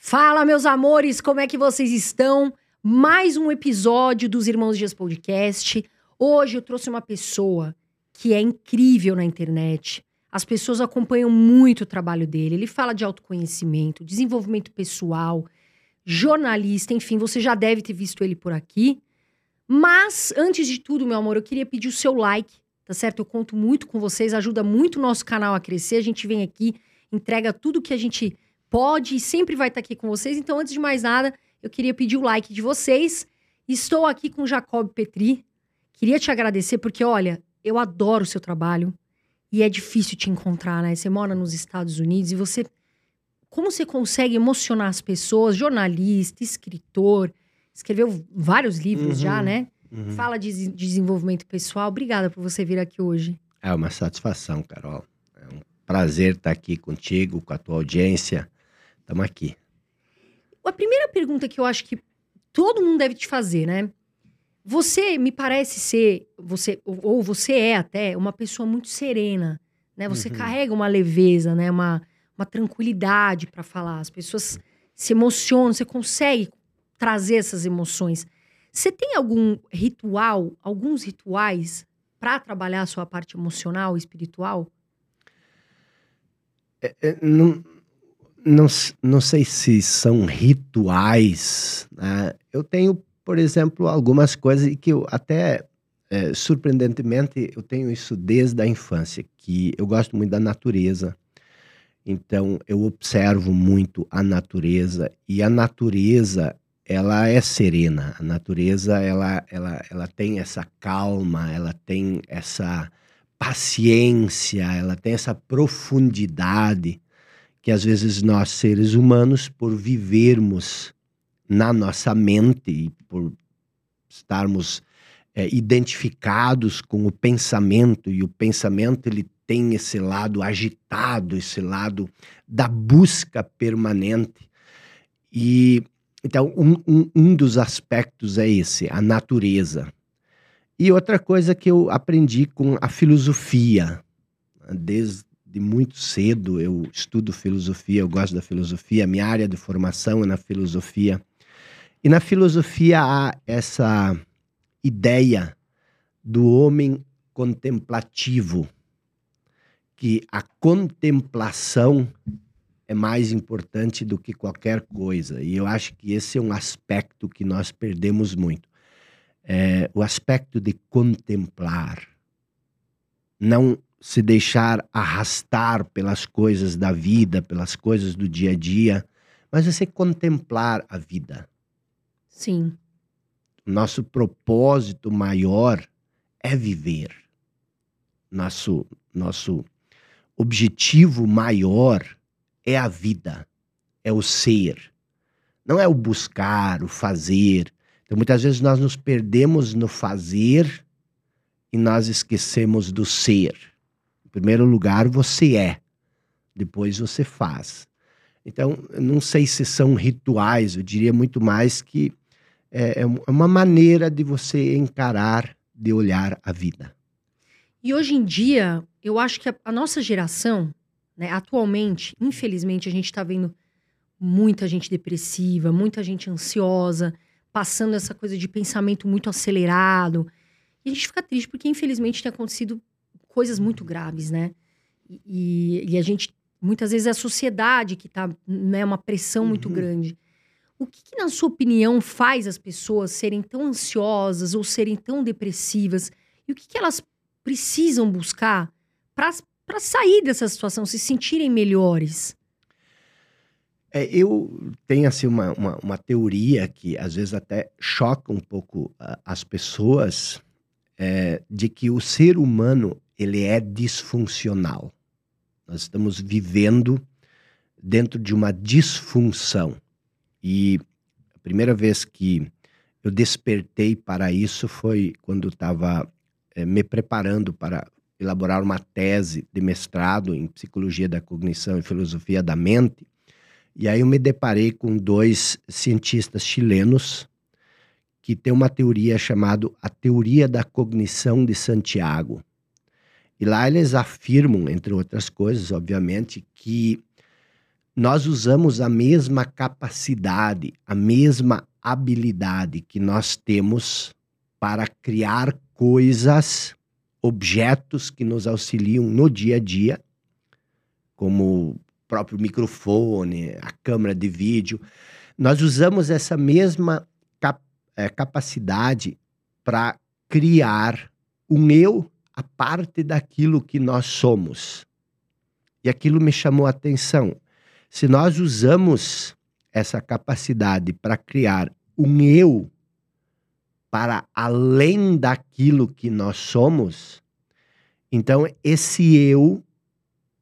Fala, meus amores, como é que vocês estão? Mais um episódio dos Irmãos Dias Podcast. Hoje eu trouxe uma pessoa que é incrível na internet. As pessoas acompanham muito o trabalho dele. Ele fala de autoconhecimento, desenvolvimento pessoal, jornalista, enfim, você já deve ter visto ele por aqui. Mas, antes de tudo, meu amor, eu queria pedir o seu like, tá certo? Eu conto muito com vocês, ajuda muito o nosso canal a crescer. A gente vem aqui, entrega tudo que a gente pode e sempre vai estar aqui com vocês. Então, antes de mais nada, eu queria pedir o like de vocês. Estou aqui com Jacob Petri. Queria te agradecer porque, olha, eu adoro o seu trabalho e é difícil te encontrar, né? Você mora nos Estados Unidos e você. Como você consegue emocionar as pessoas? Jornalista, escritor, escreveu vários livros Uhum, já, né? uhum. Fala de des- desenvolvimento pessoal. Obrigada por você vir aqui hoje. É uma satisfação, Carol. É um prazer estar aqui contigo, com a tua audiência. Estamos aqui. A primeira pergunta que eu acho que todo mundo deve te fazer, né? Você me parece ser, você ou você é até uma pessoa muito serena, né? Você Uhum. carrega uma leveza, né? Uma, uma tranquilidade para falar. As pessoas se emocionam, você consegue trazer essas emoções. Você tem algum ritual, alguns rituais para trabalhar a sua parte emocional e espiritual? É, não, não, não sei se são rituais. né? Eu tenho, por exemplo, algumas coisas que eu até, é, surpreendentemente, eu tenho isso desde a infância, que eu gosto muito da natureza. Então, eu observo muito a natureza e a natureza, ela é serena. A natureza, ela, ela, ela tem essa calma, ela tem essa paciência, ela tem essa profundidade que às vezes nós seres humanos, por vivermos na nossa mente e por estarmos eh, identificados com o pensamento e o pensamento ele tem esse lado agitado, esse lado da busca permanente e então um, um, um dos aspectos é esse, a natureza. E outra coisa que eu aprendi com a filosofia, desde muito cedo eu estudo filosofia, eu gosto da filosofia, minha área de formação é na filosofia. E na filosofia há essa ideia do homem contemplativo, que a contemplação é mais importante do que qualquer coisa. E eu acho que esse é um aspecto que nós perdemos muito é, o aspecto de contemplar, não se deixar arrastar pelas coisas da vida, pelas coisas do dia a dia, mas você contemplar a vida. Sim. Nosso propósito maior é viver. Nosso, nosso objetivo maior é a vida, é o ser. Não é o buscar, o fazer, então, muitas vezes nós nos perdemos no fazer e nós esquecemos do ser. Em primeiro lugar, você é, depois você faz. Então, não sei se são rituais, eu diria muito mais que é, é uma maneira de você encarar, de olhar a vida. E hoje em dia, eu acho que a, a nossa geração, né, atualmente, infelizmente, a gente está vendo muita gente depressiva, muita gente ansiosa, passando essa coisa de pensamento muito acelerado. E a gente fica triste porque, infelizmente, tem acontecido coisas muito graves, né? E, e- a gente, muitas vezes, é a sociedade que tá, né, uma pressão muito Uhum. grande. O que, que, na sua opinião, faz as pessoas serem tão ansiosas ou serem tão depressivas? E o que, que elas precisam buscar para sair dessa situação, se sentirem melhores? É, eu tenho assim uma, uma, uma teoria que às vezes até choca um pouco ah, as pessoas é, de que o ser humano ele é disfuncional. Nós estamos vivendo dentro de uma disfunção e a primeira vez que eu despertei para isso foi quando estava eh, me preparando para elaborar uma tese de mestrado em psicologia da cognição e filosofia da mente. E aí eu me deparei com dois cientistas chilenos que têm uma teoria chamada a teoria da cognição de Santiago. E lá eles afirmam, entre outras coisas, obviamente, que nós usamos a mesma capacidade, a mesma habilidade que nós temos para criar coisas, objetos que nos auxiliam no dia a dia, como o próprio microfone, a câmera de vídeo. Nós usamos essa mesma cap é, capacidade para criar um eu a parte daquilo que nós somos. E aquilo me chamou a atenção. Se nós usamos essa capacidade para criar um eu para além daquilo que nós somos, então esse eu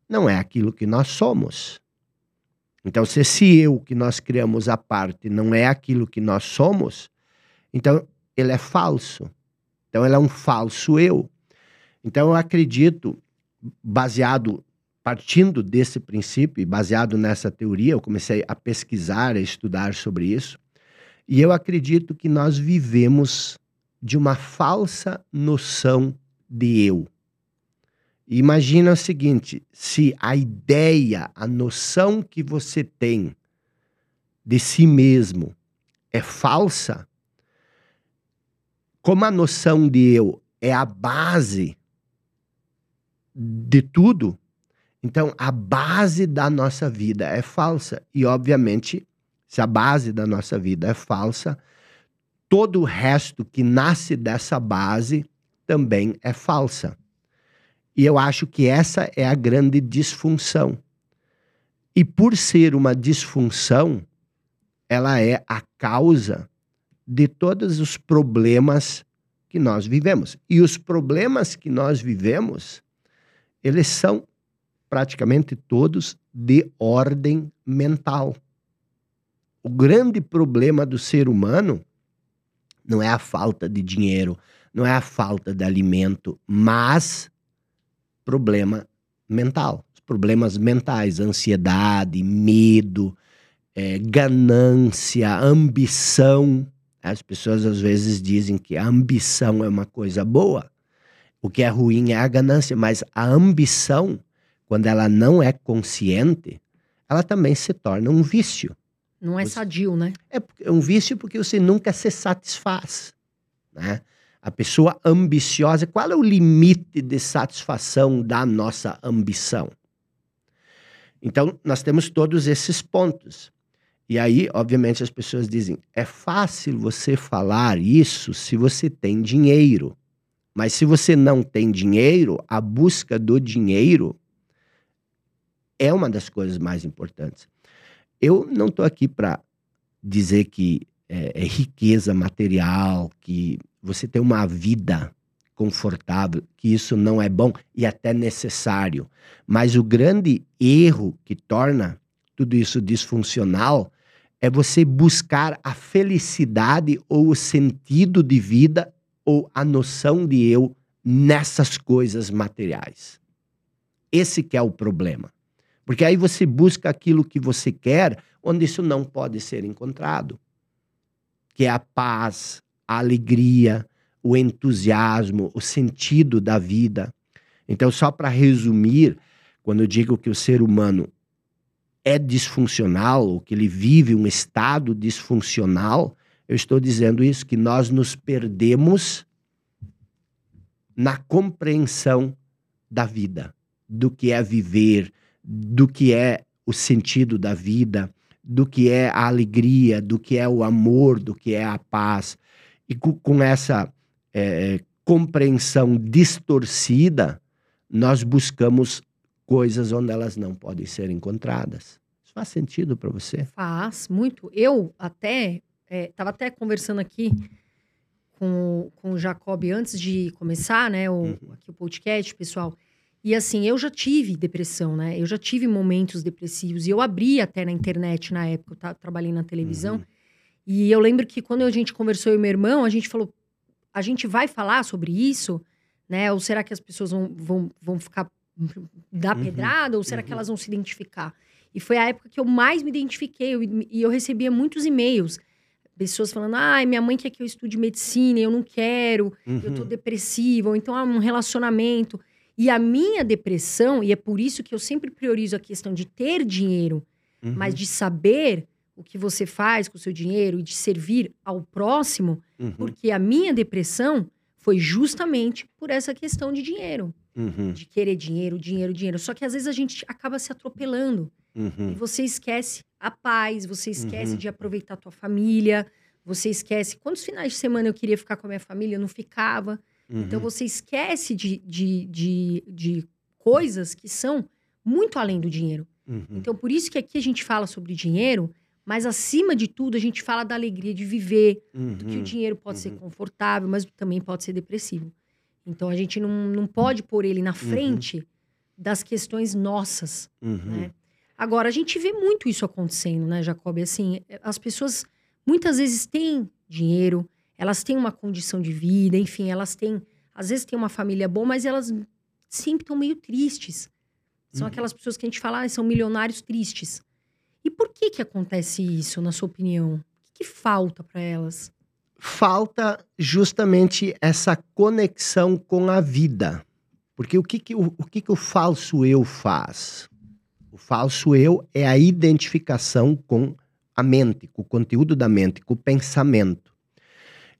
não é aquilo que nós somos. Então, se esse eu que nós criamos à parte não é aquilo que nós somos, então ele é falso. Então, ele é um falso eu. Então, eu acredito, baseado partindo desse princípio baseado nessa teoria, eu comecei a pesquisar, a estudar sobre isso. E eu acredito que nós vivemos de uma falsa noção de eu. Imagina o seguinte: se a ideia, a noção que você tem de si mesmo é falsa, como a noção de eu é a base de tudo, então, a base da nossa vida é falsa. E, obviamente, se a base da nossa vida é falsa, todo o resto que nasce dessa base também é falsa. E eu acho que essa é a grande disfunção. E por ser uma disfunção, ela é a causa de todos os problemas que nós vivemos. E os problemas que nós vivemos, eles são praticamente todos de ordem mental. O grande problema do ser humano não é a falta de dinheiro, não é a falta de alimento, mas problema mental. Os problemas mentais, ansiedade, medo, é, ganância, ambição. As pessoas às vezes dizem que a ambição é uma coisa boa. O que é ruim é a ganância, mas a ambição quando ela não é consciente, ela também se torna um vício. Não é sadio, né? É, é um vício porque você nunca se satisfaz, né? A pessoa ambiciosa, qual é o limite de satisfação da nossa ambição? Então, nós temos todos esses pontos. E aí, obviamente, as pessoas dizem: é fácil você falar isso se você tem dinheiro. Mas se você não tem dinheiro, a busca do dinheiro é uma das coisas mais importantes. Eu não estou aqui para dizer que é, é, riqueza material, que você tem uma vida confortável, que isso não é bom e até necessário. Mas o grande erro que torna tudo isso disfuncional é você buscar a felicidade ou o sentido de vida ou a noção de eu nessas coisas materiais. Esse que é o problema. Porque aí você busca aquilo que você quer, onde isso não pode ser encontrado. Que é a paz, a alegria, o entusiasmo, o sentido da vida. Então, só para resumir, quando eu digo que o ser humano é disfuncional, ou que ele vive um estado disfuncional, eu estou dizendo isso, que nós nos perdemos na compreensão da vida, do que é viver, do que é o sentido da vida, do que é a alegria, do que é o amor, do que é a paz. E com, essa é, compreensão distorcida, nós buscamos coisas onde elas não podem ser encontradas. Isso faz sentido para você? Faz, muito. Eu até estava é, até conversando aqui com, com o Jacob antes de começar, né, o, uhum. aqui o podcast, pessoal. E assim, eu já tive depressão, né? Eu já tive momentos depressivos. E eu abri até na internet na época, eu trabalhei na televisão. Uhum. E eu lembro que quando a gente conversou eu e meu irmão, a gente falou: a gente vai falar sobre isso, né? Ou será que as pessoas vão, vão, vão ficar dar uhum. pedrada? Ou será uhum. que elas vão se identificar? E foi a época que eu mais me identifiquei. Eu, e eu recebia muitos e-mails. Pessoas falando, ai, ah, minha mãe quer que eu estude medicina, eu não quero, eu tô uhum. depressiva, ou então há ah, um relacionamento. E a minha depressão, e é por isso que eu sempre priorizo a questão de ter dinheiro, Uhum. mas de saber o que você faz com o seu dinheiro e de servir ao próximo, Uhum. porque a minha depressão foi justamente por essa questão de dinheiro, Uhum. de querer dinheiro, dinheiro, dinheiro. Só que às vezes a gente acaba se atropelando e Uhum. você esquece a paz, você esquece Uhum. de aproveitar a tua família, você esquece quantos finais de semana eu queria ficar com a minha família, eu não ficava. Então Uhum. você esquece de, de, de, de coisas que são muito além do dinheiro. Uhum. Então, por isso que aqui a gente fala sobre dinheiro, mas acima de tudo, a gente fala da alegria de viver, do que o Uhum. dinheiro pode ser Uhum. confortável, mas também pode ser depressivo. Então, a gente não, não pode pôr ele na frente das questões nossas, né? Agora, a gente vê muito isso acontecendo, né, Jacob? Assim, as pessoas muitas vezes têm dinheiro, elas têm uma condição de vida, enfim, elas têm, às vezes têm uma família boa, mas elas sempre estão meio tristes. São Uhum. aquelas pessoas que a gente fala, ah, são milionários tristes. E por que que acontece isso, na sua opinião? O que, que falta para elas? falta justamente essa conexão com a vida. Porque o que, que, o, o que, que o falso eu faz? O falso eu é a identificação com a mente, com o conteúdo da mente, com o pensamento.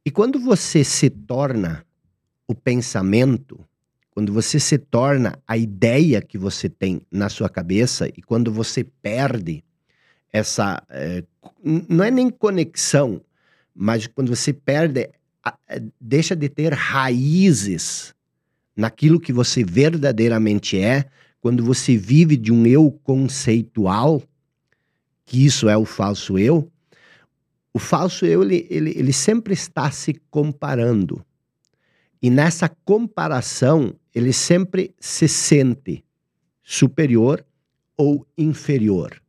E quando você se torna o pensamento, quando você se torna a ideia que você tem na sua cabeça e quando você perde essa. eh, n- não é nem conexão, mas quando você perde, a- deixa de ter raízes naquilo que você verdadeiramente é, quando você vive de um eu conceitual, que isso é o falso eu, o falso eu, ele, ele, ele sempre está se comparando. E nessa comparação, ele sempre se sente superior ou inferior.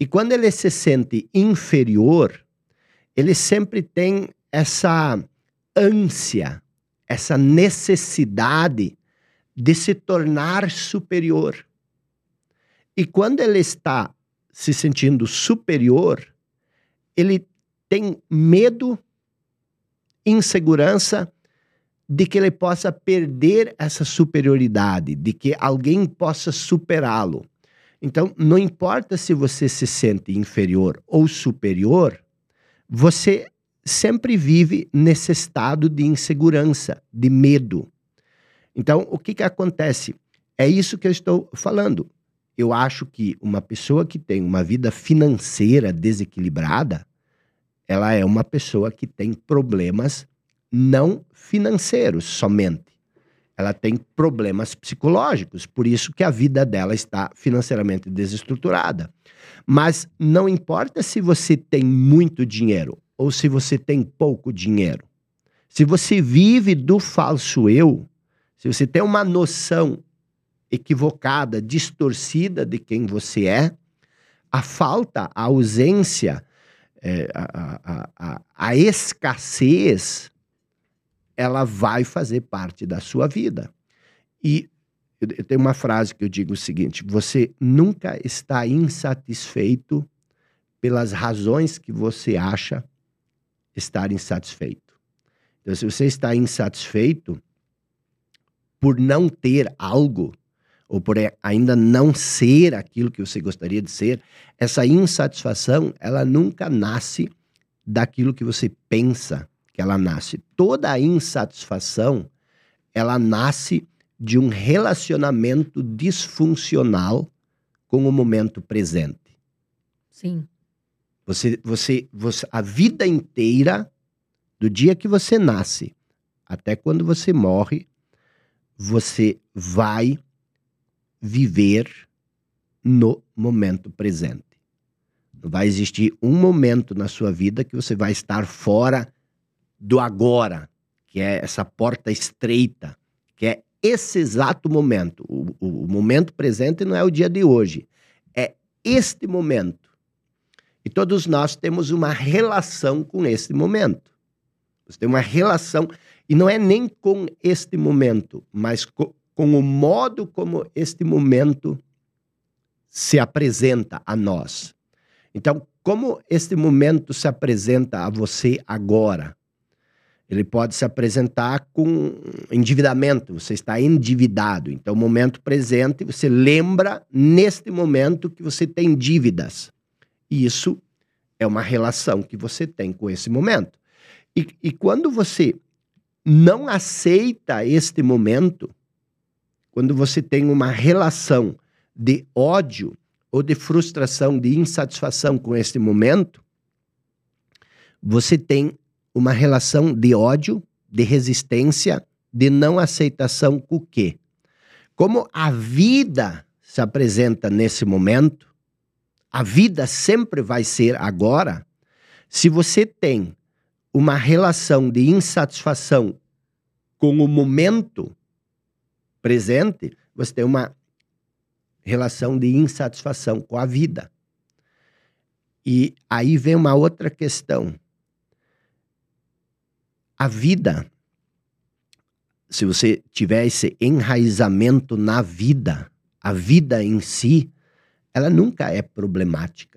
E quando ele se sente inferior, ele sempre tem essa ânsia, essa necessidade de se tornar superior. E quando ele está se sentindo superior, ele tem medo, insegurança de que ele possa perder essa superioridade, de que alguém possa superá-lo. Então, não importa se você se sente inferior ou superior, você sempre vive nesse estado de insegurança, de medo. Então, o que, que acontece? É isso que eu estou falando. Eu acho que uma pessoa que tem uma vida financeira desequilibrada, ela é uma pessoa que tem problemas não financeiros somente. Ela tem problemas psicológicos, por isso que a vida dela está financeiramente desestruturada. Mas não importa se você tem muito dinheiro ou se você tem pouco dinheiro. Se você vive do falso eu, se você tem uma noção equivocada, distorcida de quem você é, a falta, a ausência, é, a, a, a, a escassez, ela vai fazer parte da sua vida. E eu tenho uma frase que eu digo o seguinte: você nunca está insatisfeito pelas razões que você acha estar insatisfeito. Então, se você está insatisfeito por não ter algo, ou por a- ainda não ser aquilo que você gostaria de ser, essa insatisfação, ela nunca nasce daquilo que você pensa que ela nasce. Toda a insatisfação, ela nasce de um relacionamento disfuncional com o momento presente. Sim. Você, você, você, a vida inteira, do dia que você nasce até quando você morre, você vai viver no momento presente. Não vai existir um momento na sua vida que você vai estar fora do agora, que é essa porta estreita, que é esse exato momento. O, o- momento presente não é o dia de hoje, é este momento. E todos nós temos uma relação com este momento. Você tem uma relação, e não é nem com este momento, mas co- com o modo como este momento se apresenta a nós. Então, como este momento se apresenta a você agora? Ele pode se apresentar com endividamento, você está endividado. Então, momento presente, você lembra neste momento que você tem dívidas. E isso é uma relação que você tem com esse momento. E, e quando você não aceita este momento, quando você tem uma relação de ódio ou de frustração, de insatisfação com este momento, você tem uma relação de ódio, de resistência, de não aceitação com o quê? Como a vida se apresenta nesse momento, a vida sempre vai ser agora. Se você tem uma relação de insatisfação com o momento presente, você tem uma relação de insatisfação com a vida. E aí vem uma outra questão. A vida, se você tiver esse enraizamento na vida, a vida em si, ela nunca é problemática.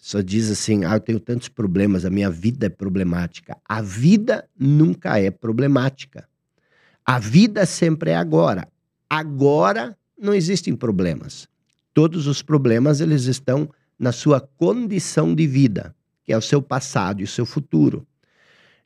Pessoa diz assim: ah, eu tenho tantos problemas, a minha vida é problemática. A vida nunca é problemática. A vida sempre é agora. Agora não existem problemas. Todos os problemas eles estão na sua condição de vida, que é o seu passado e o seu futuro.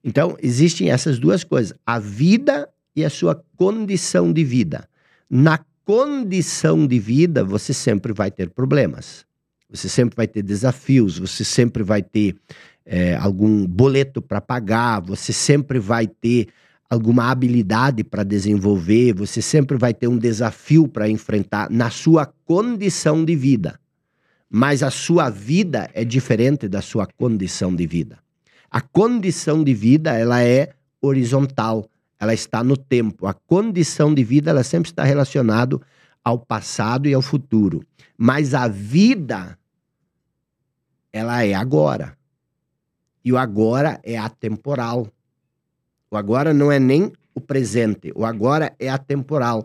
Então, existem essas duas coisas: a vida e a sua condição de vida. Na condição de vida, você sempre vai ter problemas. Você sempre vai ter desafios, você sempre vai ter é, algum boleto para pagar, você sempre vai ter alguma habilidade para desenvolver, você sempre vai ter um desafio para enfrentar na sua condição de vida. Mas a sua vida é diferente da sua condição de vida. A condição de vida, ela é horizontal, ela está no tempo. A condição de vida, ela sempre está relacionada ao passado e ao futuro. Mas a vida, ela é agora. E o agora é atemporal. O agora não é nem o presente, o agora é atemporal.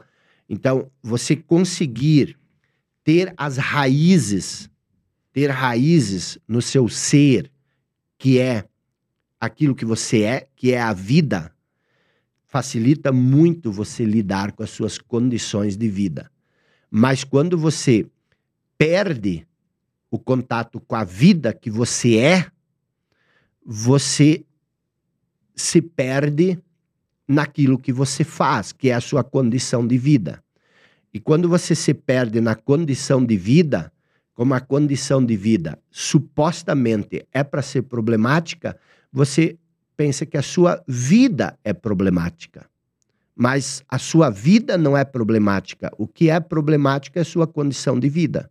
Então, você conseguir ter as raízes, ter raízes no seu ser, que é aquilo que você é, que é a vida, facilita muito você lidar com as suas condições de vida. Mas quando você perde o contato com a vida que você é, você se perde naquilo que você faz, que é a sua condição de vida. E quando você se perde na condição de vida, como a condição de vida supostamente é para ser problemática, você pensa que a sua vida é problemática. Mas a sua vida não é problemática. O que é problemático é a sua condição de vida.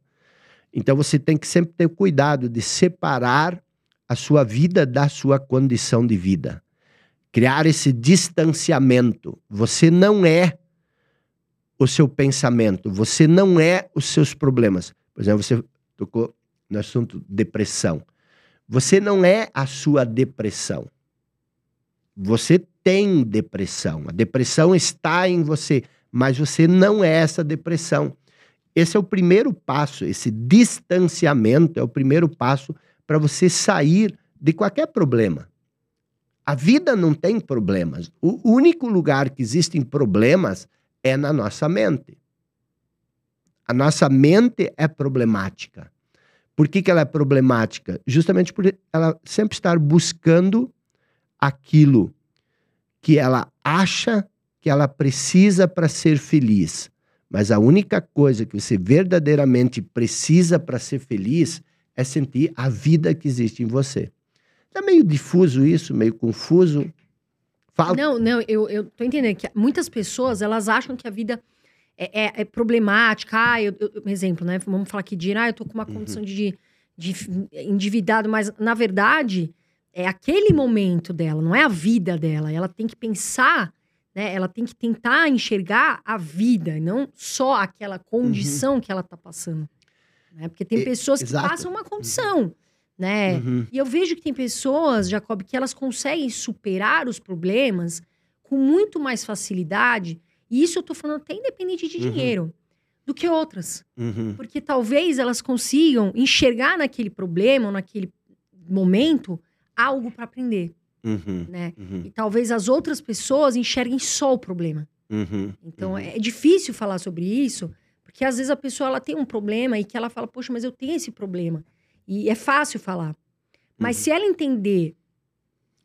Então você tem que sempre ter cuidado de separar a sua vida da sua condição de vida criar esse distanciamento. Você não é o seu pensamento, você não é os seus problemas. Por exemplo, você tocou no assunto depressão. Você não é a sua depressão. Você tem depressão. A depressão está em você, mas você não é essa depressão. Esse é o primeiro passo, esse distanciamento é o primeiro passo para você sair de qualquer problema. A vida não tem problemas. O único lugar que existem problemas é na nossa mente. A nossa mente é problemática. Por que, que ela é problemática? Justamente por ela sempre estar buscando aquilo que ela acha que ela precisa para ser feliz. Mas a única coisa que você verdadeiramente precisa para ser feliz é sentir a vida que existe em você. Tá meio difuso isso, meio confuso. Fala. Não, não, eu, eu tô entendendo que muitas pessoas, elas acham que a vida é, é, é problemática. Ah, eu, eu, exemplo, né? Vamos falar aqui de, ah, eu tô com uma uhum. condição uhum. de, de endividado, mas na verdade é aquele momento dela, não é a vida dela. Ela tem que pensar, né? Ela tem que tentar enxergar a vida, não só aquela condição uhum. que ela tá passando. Né? Porque tem pessoas que passam uma condição. Uhum né? Uhum. E eu vejo que tem pessoas, Jacob, que elas conseguem superar os problemas com muito mais facilidade. E isso eu tô falando até independente de uhum. dinheiro, do que outras. Uhum. Porque talvez elas consigam enxergar naquele problema ou naquele momento algo para aprender. Uhum. né? Uhum. E talvez as outras pessoas enxerguem só o problema. Uhum. Então Uhum. é difícil falar sobre isso, porque às vezes a pessoa ela tem um problema e que ela fala, poxa, mas eu tenho esse problema. E é fácil falar. Mas Uhum. se ela entender,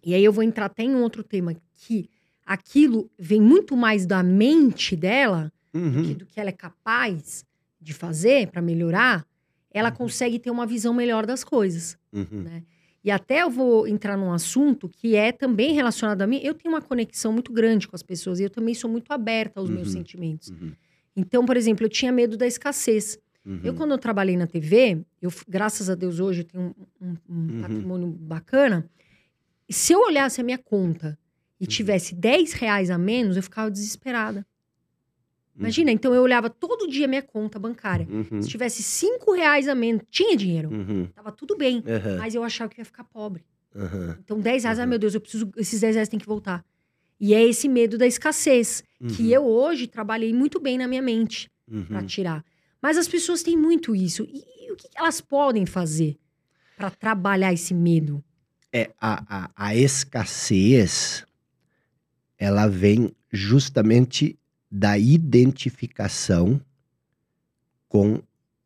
e aí eu vou entrar até em um outro tema, que aquilo vem muito mais da mente dela do que Uhum. do que ela é capaz de fazer para melhorar, ela consegue ter uma visão melhor das coisas. Né? E até eu vou entrar num assunto que é também relacionado a mim. Eu tenho uma conexão muito grande com as pessoas e eu também sou muito aberta aos meus Uhum. sentimentos. Uhum. Então, por exemplo, eu tinha medo da escassez. Eu, Uhum. quando eu trabalhei na TV, eu, graças a Deus, hoje eu tenho um, um- um Uhum. patrimônio bacana. E se eu olhasse a minha conta e Uhum. tivesse 10 reais a menos, eu ficava desesperada. Uhum. Imagina, então eu olhava todo dia minha conta bancária. Uhum. Se tivesse 5 reais a menos, tinha dinheiro. Uhum. Tava tudo bem. Aham. Mas eu achava que ia ficar pobre. Aham. Então, 10 reais, ai Uhum. meu Deus, eu preciso, esses 10 reais tem que voltar. E é esse medo da escassez, que Uhum. eu hoje trabalhei muito bem na minha mente para Uhum. tirar. Mas as pessoas têm muito isso. E, e o que que elas podem fazer para trabalhar esse medo? É, a, a, a escassez, ela vem justamente da identificação com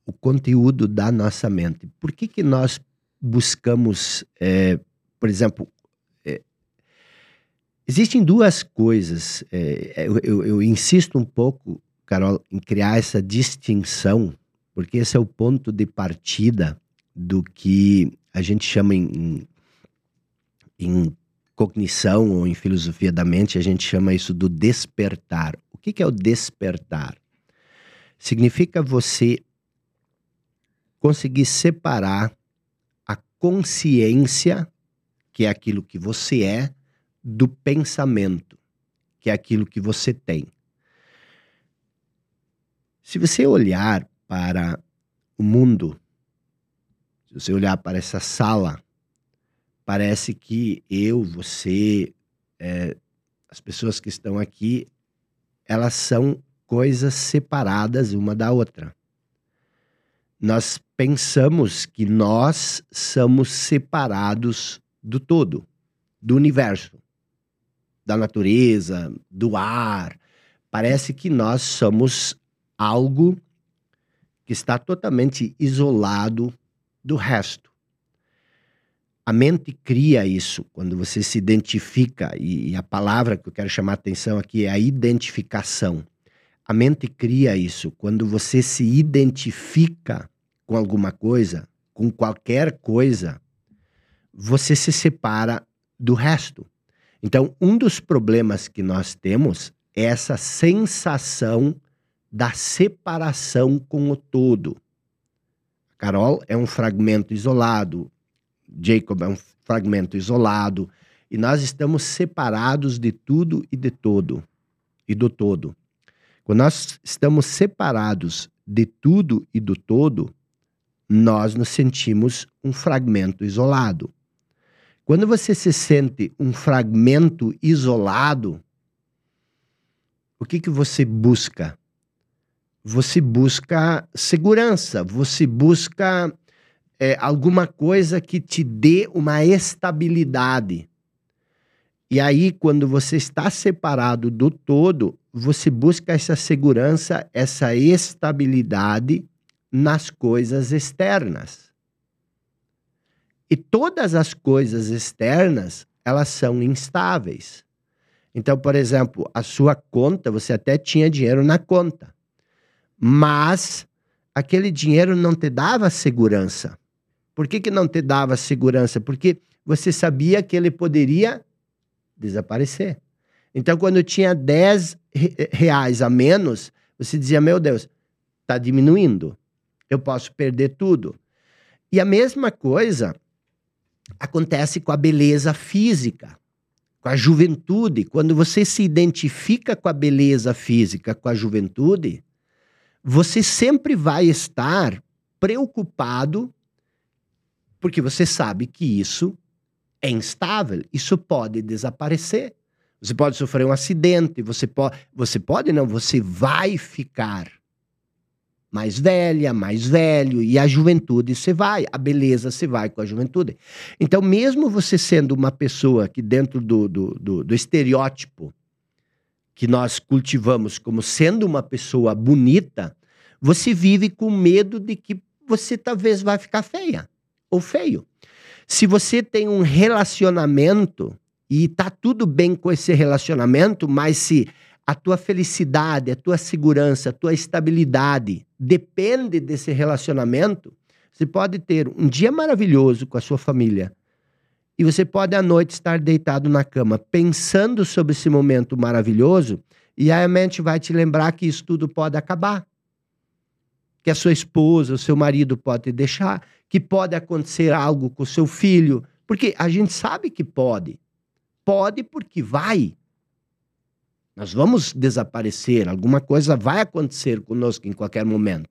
o conteúdo da nossa mente. Por que, que nós buscamos, é, por exemplo, é, existem duas coisas. é, eu, eu- eu insisto um pouco, Carol, em criar essa distinção, porque esse é o ponto de partida do que a gente chama em, em em cognição ou em filosofia da mente, a gente chama isso do despertar. O que, é o despertar? Significa você conseguir separar a consciência, que é aquilo que você é, do pensamento, que é aquilo que você tem. Se você olhar para o mundo, se você olhar para essa sala, parece que eu, você, é, as pessoas que estão aqui, elas são coisas separadas uma da outra. Nós pensamos que nós somos separados do todo, do universo, da natureza, do ar. Parece que nós somos algo que está totalmente isolado do resto. A mente cria isso quando você se identifica, e, e a palavra que eu quero chamar a atenção aqui é a identificação. A mente cria isso quando você se identifica com alguma coisa, com qualquer coisa, você se separa do resto. Então, um dos problemas que nós temos é essa sensação da separação com o todo. Carol é um fragmento isolado, Jacob é um fragmento isolado, e nós estamos separados de tudo e de todo, e do todo. Quando nós estamos separados de tudo e do todo, nós nos sentimos um fragmento isolado. Quando você se sente um fragmento isolado, o que, que você busca? Você busca segurança, você busca é, alguma coisa que te dê uma estabilidade. E aí, quando você está separado do todo, você busca essa segurança, essa estabilidade nas coisas externas. E todas as coisas externas, elas são instáveis. Então, por exemplo, a sua conta, você até tinha dinheiro na conta, mas aquele dinheiro não te dava segurança. Por que, que não te dava segurança? Porque você sabia que ele poderia desaparecer. Então, quando tinha 10 reais a menos, você dizia: Meu Deus, está diminuindo. Eu posso perder tudo. E a mesma coisa acontece com a beleza física, com a juventude. Quando você se identifica com a beleza física, com a juventude, você sempre vai estar preocupado, porque você sabe que isso é instável, isso pode desaparecer. Você pode sofrer um acidente, você pode, você pode não, você vai ficar mais velha, mais velho, e a juventude se vai, a beleza se vai com a juventude. Então, mesmo você sendo uma pessoa que, dentro do, do, do, do estereótipo que nós cultivamos como sendo uma pessoa bonita, você vive com medo de que você talvez vai ficar feia ou feio. Se você tem um relacionamento e tá tudo bem com esse relacionamento, mas se a tua felicidade, a tua segurança, a tua estabilidade depende desse relacionamento, você pode ter um dia maravilhoso com a sua família. E você pode à noite estar deitado na cama pensando sobre esse momento maravilhoso, e aí a mente vai te lembrar que isso tudo pode acabar. Que a sua esposa, o seu marido pode te deixar, que pode acontecer algo com o seu filho, porque a gente sabe que pode. Pode porque vai. Nós vamos desaparecer, alguma coisa vai acontecer conosco em qualquer momento.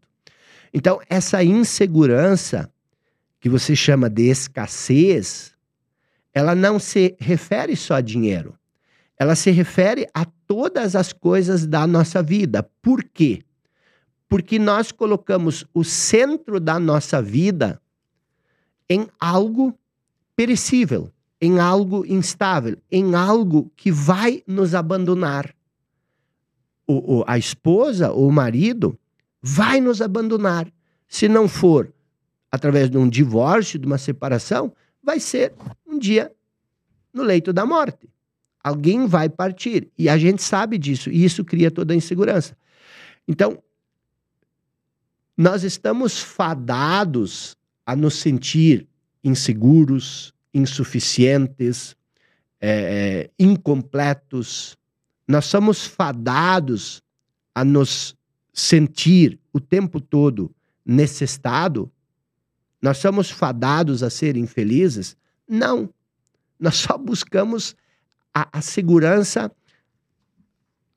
Então, essa insegurança, que você chama de escassez, ela não se refere só a dinheiro. Ela se refere a todas as coisas da nossa vida. Por quê? Porque nós colocamos o centro da nossa vida em algo perecível em algo instável, em algo que vai nos abandonar. O, o, a esposa ou o marido vai nos abandonar. Se não for através de um divórcio, de uma separação, vai ser um dia no leito da morte. Alguém vai partir. E a gente sabe disso. E isso cria toda a insegurança. Então, nós estamos fadados a nos sentir inseguros, insuficientes, é, é, incompletos. Nós somos fadados a nos sentir o tempo todo nesse estado. Nós somos fadados a ser infelizes? Não. Nós só buscamos a, a segurança,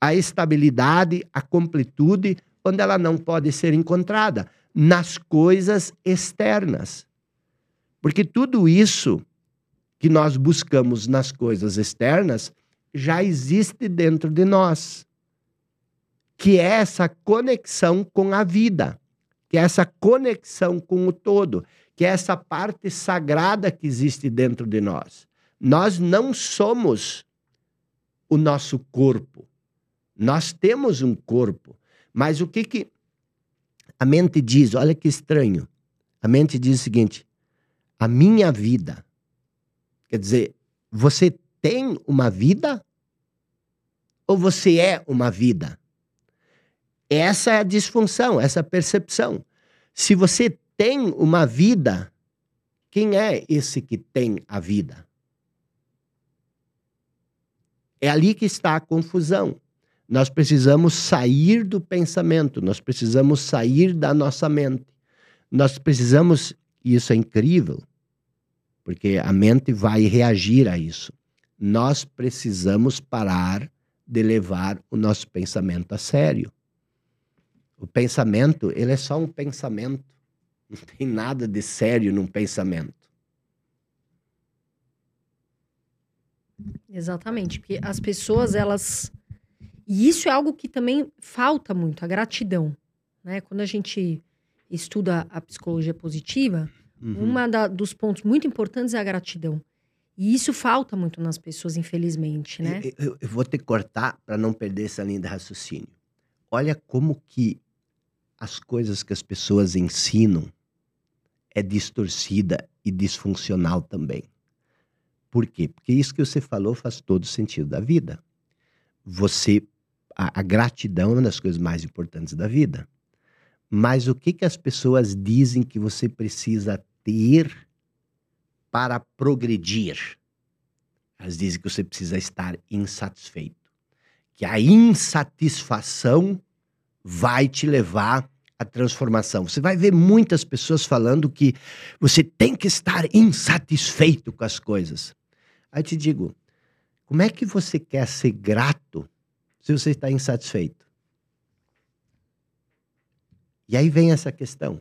a estabilidade, a completude, onde ela não pode ser encontrada nas coisas externas. Porque tudo isso que nós buscamos nas coisas externas já existe dentro de nós. Que é essa conexão com a vida, que é essa conexão com o todo, que é essa parte sagrada que existe dentro de nós. Nós não somos o nosso corpo. Nós temos um corpo, mas o que que a mente diz? Olha que estranho. A mente diz o seguinte: a minha vida Quer dizer, você tem uma vida ou você é uma vida? Essa é a disfunção, essa percepção. Se você tem uma vida, quem é esse que tem a vida? É ali que está a confusão. Nós precisamos sair do pensamento, nós precisamos sair da nossa mente. Nós precisamos, e isso é incrível, porque a mente vai reagir a isso. Nós precisamos parar de levar o nosso pensamento a sério. O pensamento, ele é só um pensamento. Não tem nada de sério num pensamento. Exatamente, porque as pessoas, elas. E isso é algo que também falta muito, a gratidão. Né? Quando a gente estuda a psicologia positiva, Uhum. Uma da, dos pontos muito importantes é a gratidão. E isso falta muito nas pessoas, infelizmente, né? Eu, eu, eu vou ter que cortar para não perder essa linha de raciocínio. Olha como que as coisas que as pessoas ensinam é distorcida e disfuncional também. Por quê? Porque isso que você falou faz todo sentido da vida. Você, a, a gratidão é uma das coisas mais importantes da vida. Mas o que, que as pessoas dizem que você precisa ter para progredir? Elas dizem que você precisa estar insatisfeito. Que a insatisfação vai te levar à transformação. Você vai ver muitas pessoas falando que você tem que estar insatisfeito com as coisas. Aí te digo, como é que você quer ser grato se você está insatisfeito? E aí vem essa questão.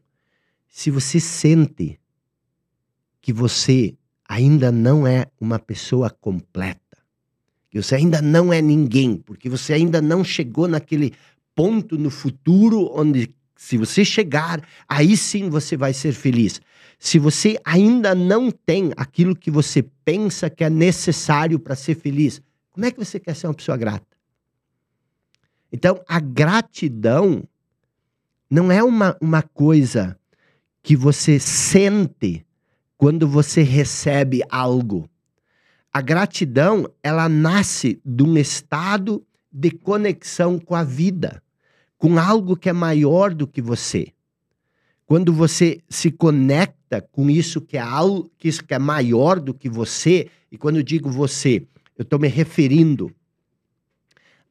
Se você sente que você ainda não é uma pessoa completa, que você ainda não é ninguém, porque você ainda não chegou naquele ponto no futuro onde se você chegar, aí sim você vai ser feliz. Se você ainda não tem aquilo que você pensa que é necessário para ser feliz, como é que você quer ser uma pessoa grata? Então, a gratidão não é uma, uma coisa que você sente quando você recebe algo. A gratidão, ela nasce de um estado de conexão com a vida, com algo que é maior do que você. Quando você se conecta com isso que é algo que isso que é maior do que você, e quando eu digo você, eu estou me referindo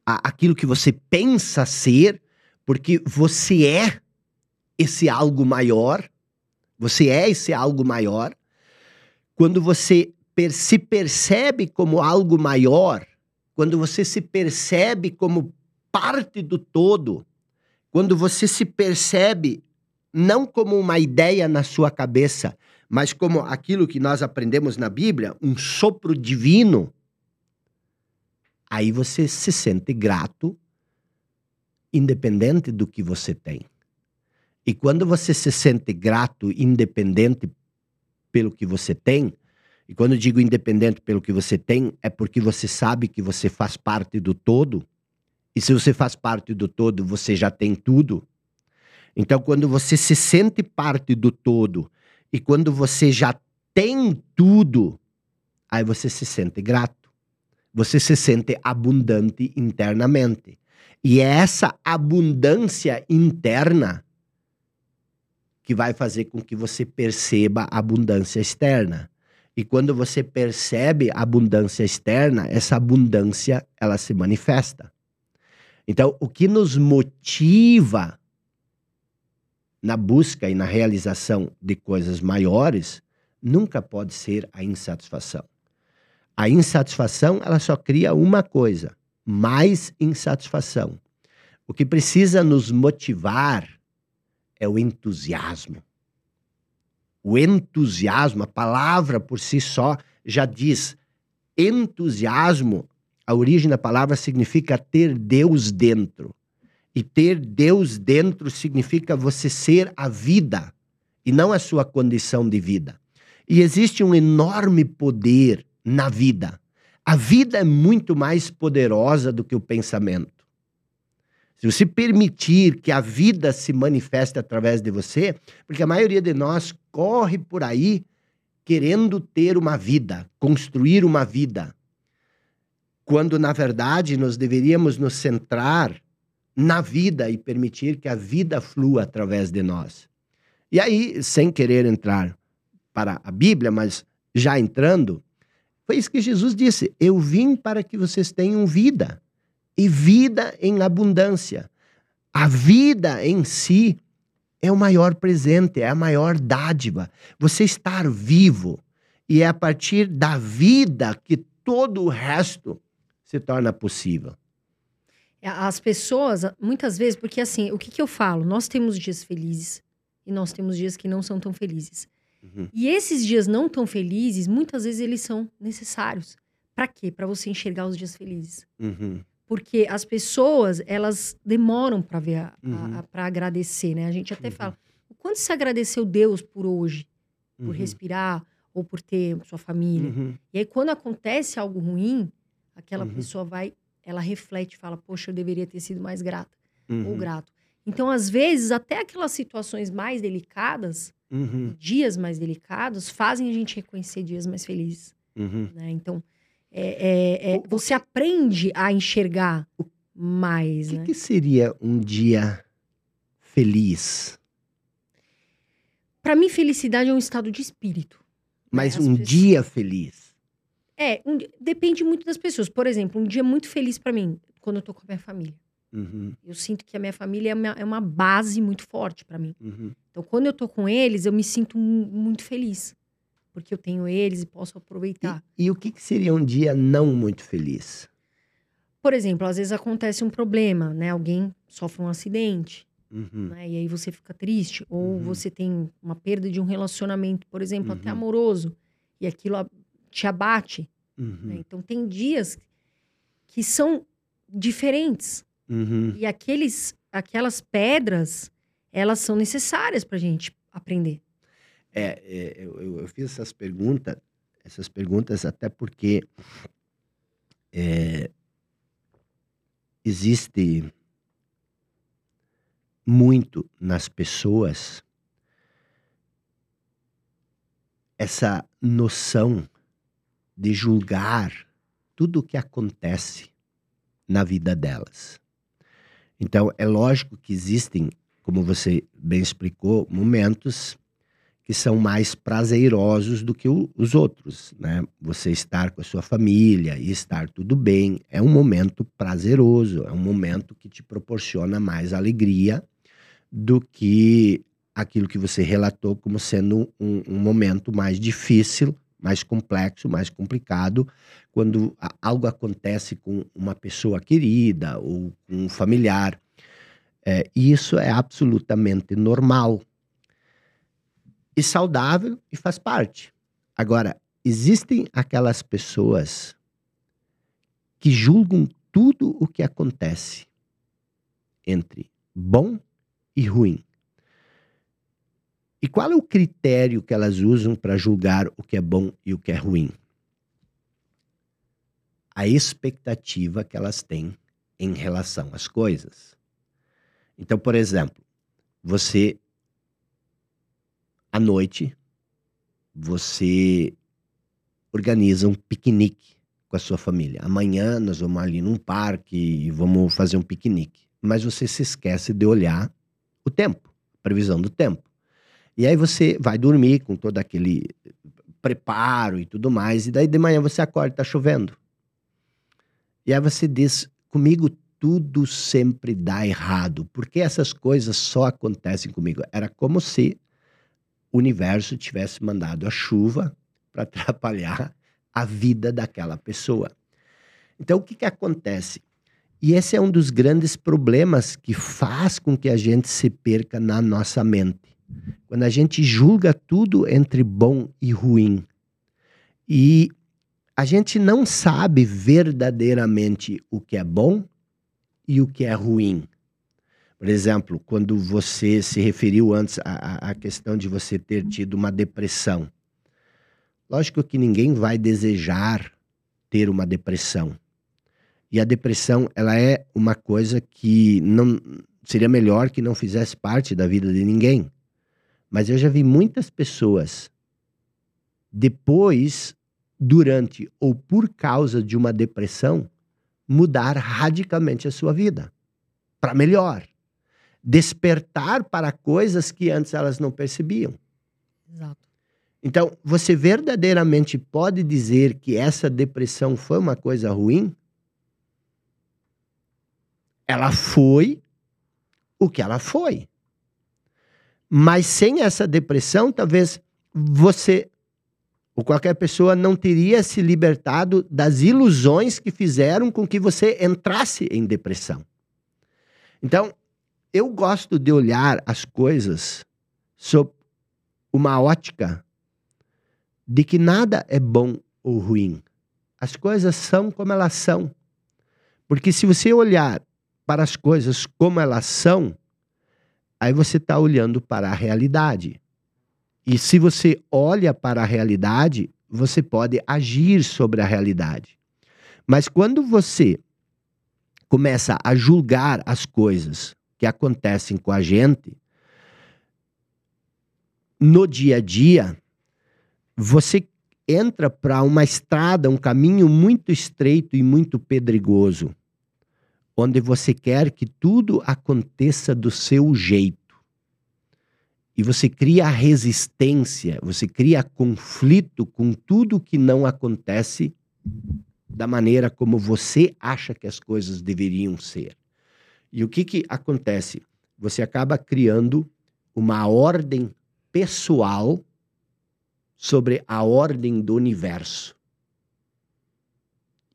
a aquilo que você pensa ser, porque você é esse algo maior, você é esse algo maior. Quando você per se percebe como algo maior, quando você se percebe como parte do todo, quando você se percebe não como uma ideia na sua cabeça, mas como aquilo que nós aprendemos na Bíblia, um sopro divino, aí você se sente grato, independente do que você tem. E quando você se sente grato, independente pelo que você tem, e quando digo independente pelo que você tem, é porque você sabe que você faz parte do todo. E se você faz parte do todo, você já tem tudo. Então, quando você se sente parte do todo e quando você já tem tudo, aí você se sente grato. Você se sente abundante internamente. E é essa abundância interna que vai fazer com que você perceba a abundância externa. E quando você percebe a abundância externa, essa abundância ela se manifesta. Então, o que nos motiva na busca e na realização de coisas maiores nunca pode ser a insatisfação. A insatisfação, ela só cria uma coisa: mais insatisfação. O que precisa nos motivar é o entusiasmo o entusiasmo, a palavra por si só já diz entusiasmo, a origem da palavra significa ter Deus dentro. E ter Deus dentro significa você ser a vida e não a sua condição de vida. E existe um enorme poder na vida. A vida é muito mais poderosa do que o pensamento. Se você permitir que a vida se manifeste através de você, porque a maioria de nós corre por aí querendo ter uma vida, construir uma vida, quando na verdade nós deveríamos nos centrar na vida e permitir que a vida flua através de nós. E aí, sem querer entrar para a Bíblia, mas já entrando, foi isso que Jesus disse: Eu vim para que vocês tenham vida e vida em abundância. A vida em si é o maior presente, é a maior dádiva. Você estar vivo. E é a partir da vida que todo o resto se torna possível. É, as pessoas, muitas vezes, porque assim, o que, que eu falo? Nós temos dias felizes e nós temos dias que não são tão felizes. Uhum. E esses dias não tão felizes, muitas vezes eles são necessários. Para quê? Para você enxergar os dias felizes. Uhum. Porque as pessoas, elas demoram para ver, uhum. para agradecer, né? A gente até uhum. fala, o quanto você agradeceu Deus por hoje? Por uhum. respirar ou por ter sua família? Uhum. E aí, quando acontece algo ruim, aquela pessoa vai, ela reflete fala, poxa, eu deveria ter sido mais grata ou grato. Então, às vezes, até aquelas situações mais delicadas, dias mais delicados, fazem a gente reconhecer dias mais felizes. Né? Então, é, é, é, você aprende a enxergar mais. O que, né? que seria um dia feliz? Para mim, felicidade é um estado de espírito. Mas né? um pessoas... dia feliz? É, um... depende muito das pessoas. Por exemplo, um dia muito feliz para mim, quando eu tô com a minha família. Uhum. Eu sinto que a minha família é uma, é uma base muito forte para mim. Uhum. Então, quando eu tô com eles, eu me sinto muito feliz porque eu tenho eles e posso aproveitar. E, e o que, que, seria um dia não muito feliz? Por exemplo, às vezes acontece um problema, né? Alguém sofre um acidente, uhum. né? E aí você fica triste. Ou uhum. você tem uma perda de um relacionamento, por exemplo, uhum. até amoroso. E aquilo te abate. Né? Uhum. Então, tem dias que são diferentes. Uhum. E aqueles, aquelas pedras, elas são necessárias para a gente aprender. É, é eu, eu, fiz essas perguntas, essas perguntas até porque é, existe muito nas pessoas essa noção de julgar tudo o que acontece na vida delas. Então, é lógico que existem, como você bem explicou, momentos que são mais prazerosos do que o, os outros, né? Você estar com a sua família e estar tudo bem é um momento prazeroso, é um momento que te proporciona mais alegria do que aquilo que você relatou como sendo um, um momento mais difícil, mais complexo, mais complicado, quando algo acontece com uma pessoa querida ou com um familiar. É, isso é absolutamente normal e saudável e faz parte. Agora, existem aquelas pessoas que julgam tudo o que acontece entre bom e ruim. E qual é o critério que elas usam para julgar o que é bom e o que é ruim? A expectativa que elas têm em relação às coisas. Então, por exemplo, você à noite, você organiza um piquenique com a sua família. Amanhã nós vamos ali num parque e vamos fazer um piquenique. Mas você se esquece de olhar o tempo, a previsão do tempo. E aí você vai dormir com todo aquele preparo e tudo mais, e daí de manhã você acorda e tá chovendo. E aí você diz: comigo tudo sempre dá errado. Porque essas coisas só acontecem comigo? Era como se o universo tivesse mandado a chuva para atrapalhar a vida daquela pessoa. Então, o que, que acontece? E esse é um dos grandes problemas que faz com que a gente se perca na nossa mente. Quando a gente julga tudo entre bom e ruim. E a gente não sabe verdadeiramente o que é bom e o que é ruim. Por exemplo, quando você se referiu antes à, à questão de você ter tido uma depressão. Lógico que ninguém vai desejar ter uma depressão. E a depressão, ela é uma coisa que não seria melhor que não fizesse parte da vida de ninguém. Mas eu já vi muitas pessoas depois, durante ou por causa de uma depressão, mudar radicalmente a sua vida para melhor despertar para coisas que antes elas não percebiam. Exato. Então, você verdadeiramente pode dizer que essa depressão foi uma coisa ruim? Ela foi o que ela foi. Mas sem essa depressão, talvez você ou qualquer pessoa não teria se libertado das ilusões que fizeram com que você entrasse em depressão. Então, eu gosto de olhar as coisas sob uma ótica de que nada é bom ou ruim. As coisas são como elas são. Porque se você olhar para as coisas como elas são, aí você está olhando para a realidade. E se você olha para a realidade, você pode agir sobre a realidade. Mas quando você começa a julgar as coisas que acontecem com a gente, no dia a dia, você entra para uma estrada, um caminho muito estreito e muito pedregoso, onde você quer que tudo aconteça do seu jeito. E você cria resistência, você cria conflito com tudo que não acontece da maneira como você acha que as coisas deveriam ser. E o que, que acontece? Você acaba criando uma ordem pessoal sobre a ordem do universo.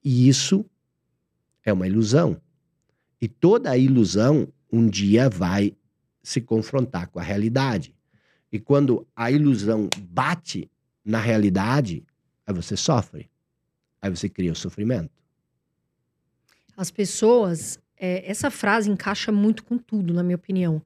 E isso é uma ilusão. E toda a ilusão um dia vai se confrontar com a realidade. E quando a ilusão bate na realidade, aí você sofre. Aí você cria o sofrimento. As pessoas é, essa frase encaixa muito com tudo, na minha opinião.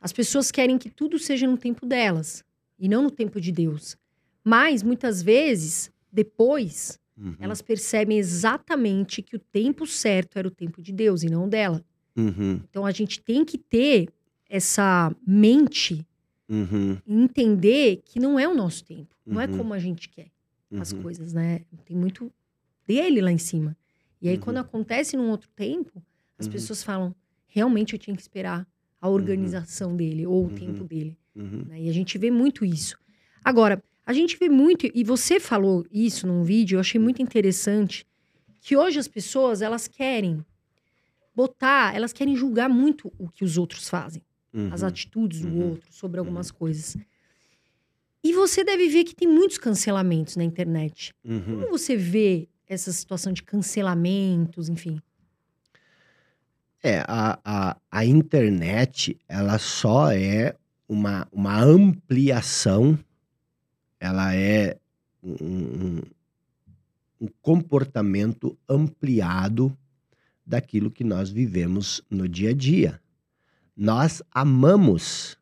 As pessoas querem que tudo seja no tempo delas e não no tempo de Deus. Mas muitas vezes, depois, Uhum. elas percebem exatamente que o tempo certo era o tempo de Deus e não dela. Uhum. Então a gente tem que ter essa mente Uhum. entender que não é o nosso tempo, não é Uhum. como a gente quer as Uhum. coisas, né? Tem muito dele lá em cima. E aí Uhum. quando acontece num outro tempo, as Uhum. pessoas falam, realmente eu tinha que esperar a organização dele ou o Uhum. tempo dele. Uhum. né? E a gente vê muito isso. Agora, a gente vê muito, e você falou isso num vídeo, eu achei muito interessante, que hoje as pessoas, elas querem botar, elas querem julgar muito o que os outros fazem, as Uhum. atitudes do Uhum. outro, sobre algumas coisas. E você deve ver que tem muitos cancelamentos na internet. Uhum. Como você vê essa situação de cancelamentos, enfim? É, a, a, a internet, ela só é uma, uma ampliação, ela é um, um- comportamento ampliado daquilo que nós vivemos no dia a dia. Nós amamos,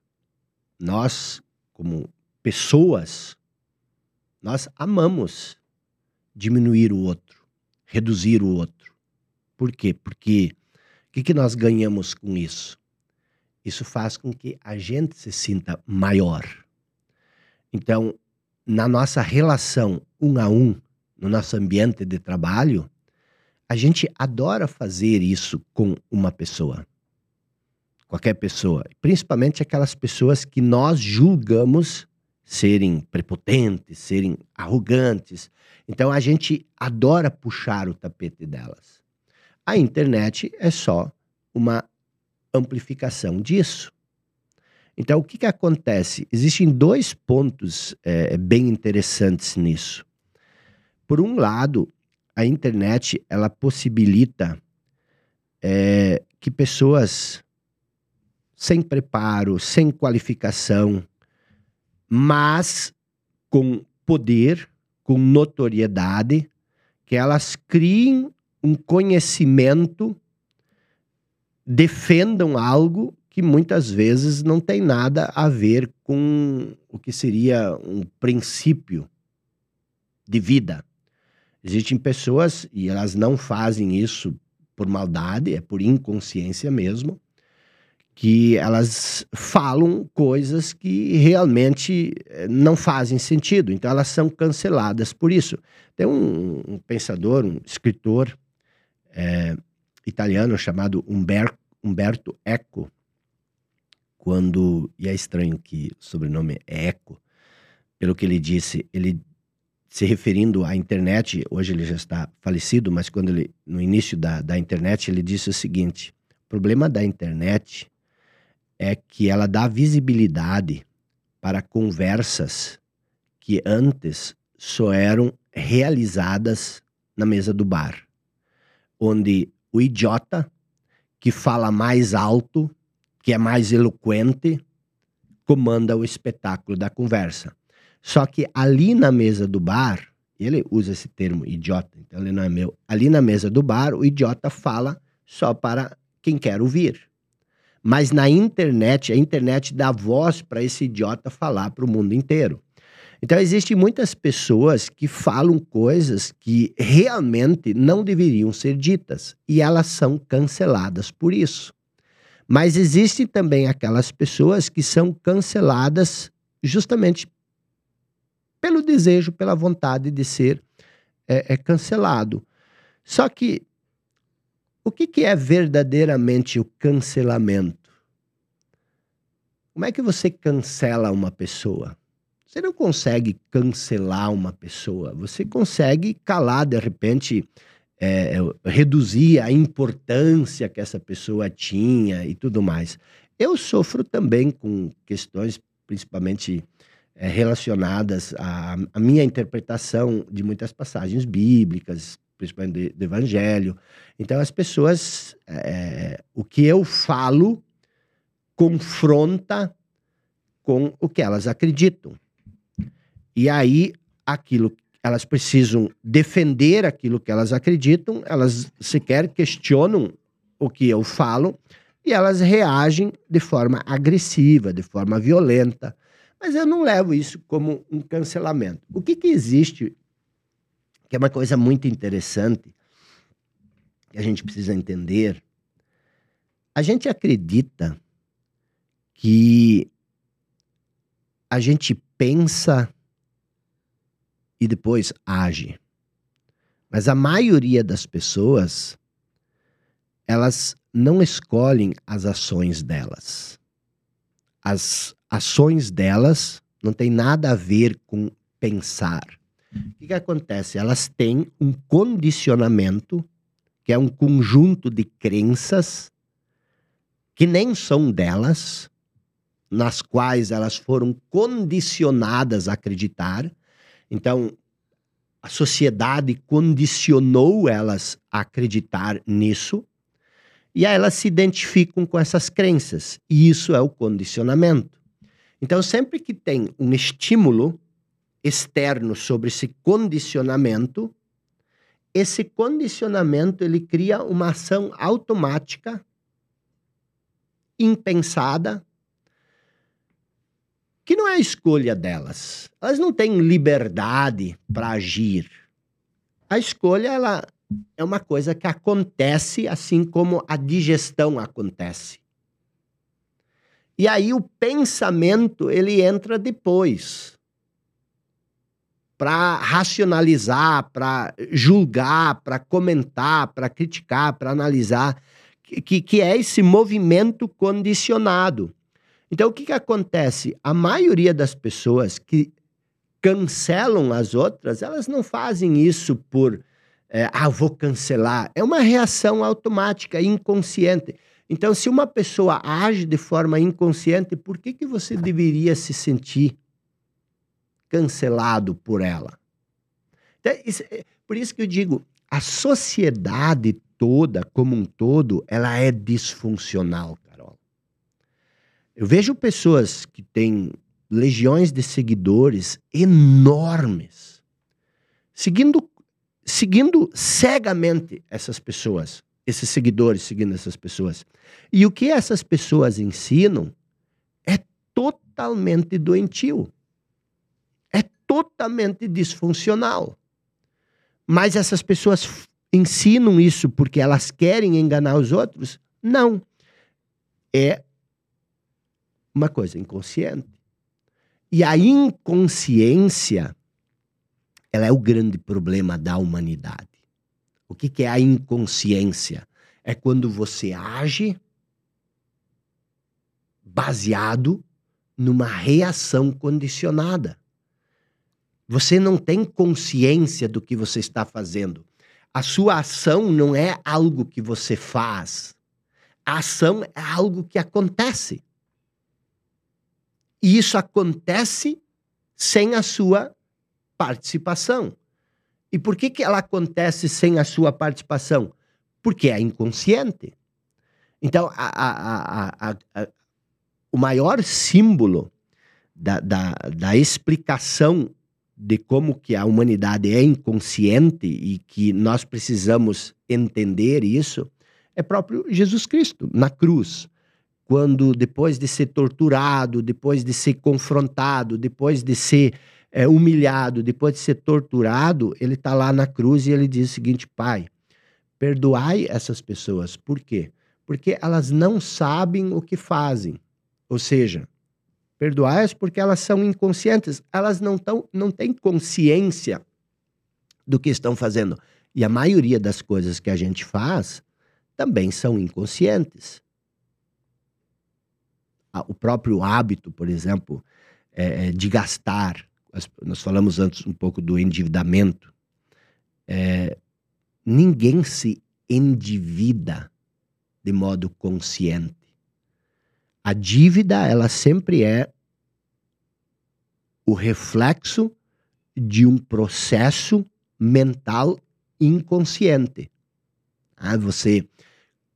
nós, como pessoas, nós amamos diminuir o outro, reduzir o outro. Por quê? Porque o que, que nós ganhamos com isso? Isso faz com que a gente se sinta maior. Então, na nossa relação um a um, no nosso ambiente de trabalho, a gente adora fazer isso com uma pessoa. Qualquer pessoa. Principalmente aquelas pessoas que nós julgamos serem prepotentes, serem arrogantes. Então a gente adora puxar o tapete delas. A internet é só uma amplificação disso. Então, o que, que acontece? Existem dois pontos eh, bem interessantes nisso. Por um lado, a internet ela possibilita eh, que pessoas sem preparo, sem qualificação, mas com poder, com notoriedade, que elas criem um conhecimento, defendam algo que muitas vezes não tem nada a ver com o que seria um princípio de vida. Existem pessoas, e elas não fazem isso por maldade, é por inconsciência mesmo, que elas falam coisas que realmente eh, não fazem sentido. Então elas são canceladas por isso. Tem um, um pensador, um escritor eh, italiano chamado Umber, Umberto Eco, quando e é estranho que o sobrenome é Eco, pelo que ele disse, ele se referindo à internet, hoje ele já está falecido, mas quando ele no início da, da internet ele disse o seguinte: o problema da internet é que ela dá visibilidade para conversas que antes só eram realizadas na mesa do bar, onde o idiota que fala mais alto, que é mais eloquente, comanda o espetáculo da conversa. Só que ali na mesa do bar, ele usa esse termo idiota, então ele não é meu. Ali na mesa do bar, o idiota fala só para quem quer ouvir. Mas na internet, a internet dá voz para esse idiota falar para o mundo inteiro. Então, existem muitas pessoas que falam coisas que realmente não deveriam ser ditas e elas são canceladas por isso. Mas existem também aquelas pessoas que são canceladas justamente pelo desejo, pela vontade de ser é, é cancelado. Só que o que, que é verdadeiramente o cancelamento? Como é que você cancela uma pessoa? Você não consegue cancelar uma pessoa, você consegue calar, de repente, é, reduzir a importância que essa pessoa tinha e tudo mais. Eu sofro também com questões, principalmente é, relacionadas à, à, minha interpretação de muitas passagens bíblicas, principalmente do, do Evangelho. Então, as pessoas, é, o que eu falo confronta com o que elas acreditam. E aí, aquilo, elas precisam defender aquilo que elas acreditam, elas sequer questionam o que eu falo, e elas reagem de forma agressiva, de forma violenta. Mas eu não levo isso como um cancelamento. O que, que existe, que é uma coisa muito interessante, que a gente precisa entender, a gente acredita que a gente pensa e depois age. Mas a maioria das pessoas, elas não escolhem as ações delas. As ações delas não tem nada a ver com pensar. O que, que acontece? Elas têm um condicionamento, que é um conjunto de crenças que nem são delas, nas quais elas foram condicionadas a acreditar. Então, a sociedade condicionou elas a acreditar nisso. E elas se identificam com essas crenças. E isso é o condicionamento. Então, sempre que tem um estímulo externo sobre esse condicionamento, esse condicionamento ele cria uma ação automática, impensada, que não é a escolha delas. Elas não têm liberdade para agir. A escolha ela é uma coisa que acontece assim como a digestão acontece. E aí o pensamento ele entra depois para racionalizar, para julgar, para comentar, para criticar, para analisar, que, que é esse movimento condicionado. Então, o que, que acontece? A maioria das pessoas que cancelam as outras, elas não fazem isso por, é, ah, vou cancelar. É uma reação automática, inconsciente. Então, se uma pessoa age de forma inconsciente, por que, que você deveria se sentir cancelado por ela? Então, isso, é, por isso que eu digo, a sociedade toda, como um todo, ela é disfuncional. Eu vejo pessoas que têm legiões de seguidores enormes, seguindo, seguindo cegamente essas pessoas, esses seguidores seguindo essas pessoas. E o que essas pessoas ensinam é totalmente doentio. É totalmente disfuncional. Mas essas pessoas ensinam isso porque elas querem enganar os outros? Não. É uma coisa inconsciente. E a inconsciência, ela é o grande problema da humanidade. O que, que é a inconsciência? É quando você age baseado numa reação condicionada. Você não tem consciência do que você está fazendo. A sua ação não é algo que você faz. A ação é algo que acontece. E isso acontece sem a sua participação. E por que, que ela acontece sem a sua participação? Porque é inconsciente. Então, a, a, a, o maior símbolo da, da, da explicação de como que a humanidade é inconsciente e que nós precisamos entender isso é próprio Jesus Cristo na cruz quando depois de ser torturado, depois de ser confrontado, depois de ser é, humilhado, depois de ser torturado, ele está lá na cruz e ele diz o seguinte: Pai, perdoai essas pessoas. Por quê? Porque elas não sabem o que fazem. Ou seja, perdoai-as porque elas são inconscientes, elas não, tão, não têm consciência do que estão fazendo. E a maioria das coisas que a gente faz também são inconscientes o próprio hábito, por exemplo, é, é de gastar. Nós falamos antes um pouco do endividamento. É, ninguém se endivida de modo consciente. A dívida, ela sempre é o reflexo de um processo mental inconsciente. Ah, você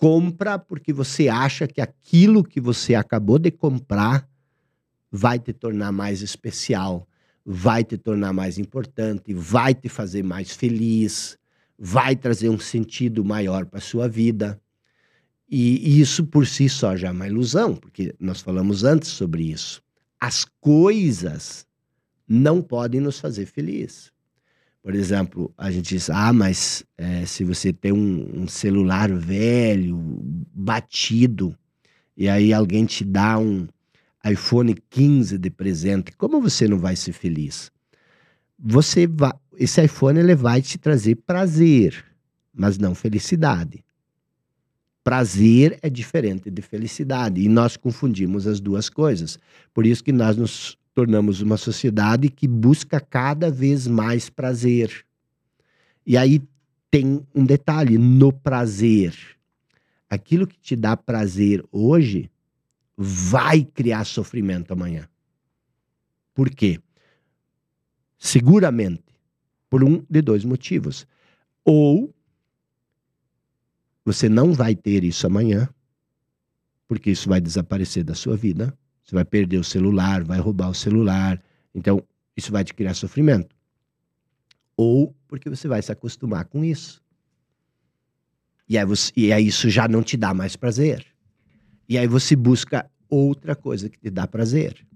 compra porque você acha que aquilo que você acabou de comprar vai te tornar mais especial, vai te tornar mais importante, vai te fazer mais feliz, vai trazer um sentido maior para sua vida. E, isso por si só já é uma ilusão, porque nós falamos antes sobre isso. As coisas não podem nos fazer felizes. Por exemplo, a gente diz: ah, mas é, se você tem um, um, celular velho, batido, e aí alguém te dá um iPhone 15 de presente, como você não vai ser feliz? Você vai, esse iPhone ele vai te trazer prazer, mas não felicidade. Prazer é diferente de felicidade e nós confundimos as duas coisas. Por isso que nós nos tornamos uma sociedade que busca cada vez mais prazer. E aí tem um detalhe no prazer. Aquilo que te dá prazer hoje vai criar sofrimento amanhã. Por quê? Seguramente por um de dois motivos. Ou você não vai ter isso amanhã, porque isso vai desaparecer da sua vida. Você vai perder o celular, vai roubar o celular. Então, isso vai te criar sofrimento. Ou porque você vai se acostumar com isso. E aí, você, e aí isso já não te dá mais prazer. E aí você busca outra coisa que te dá prazer.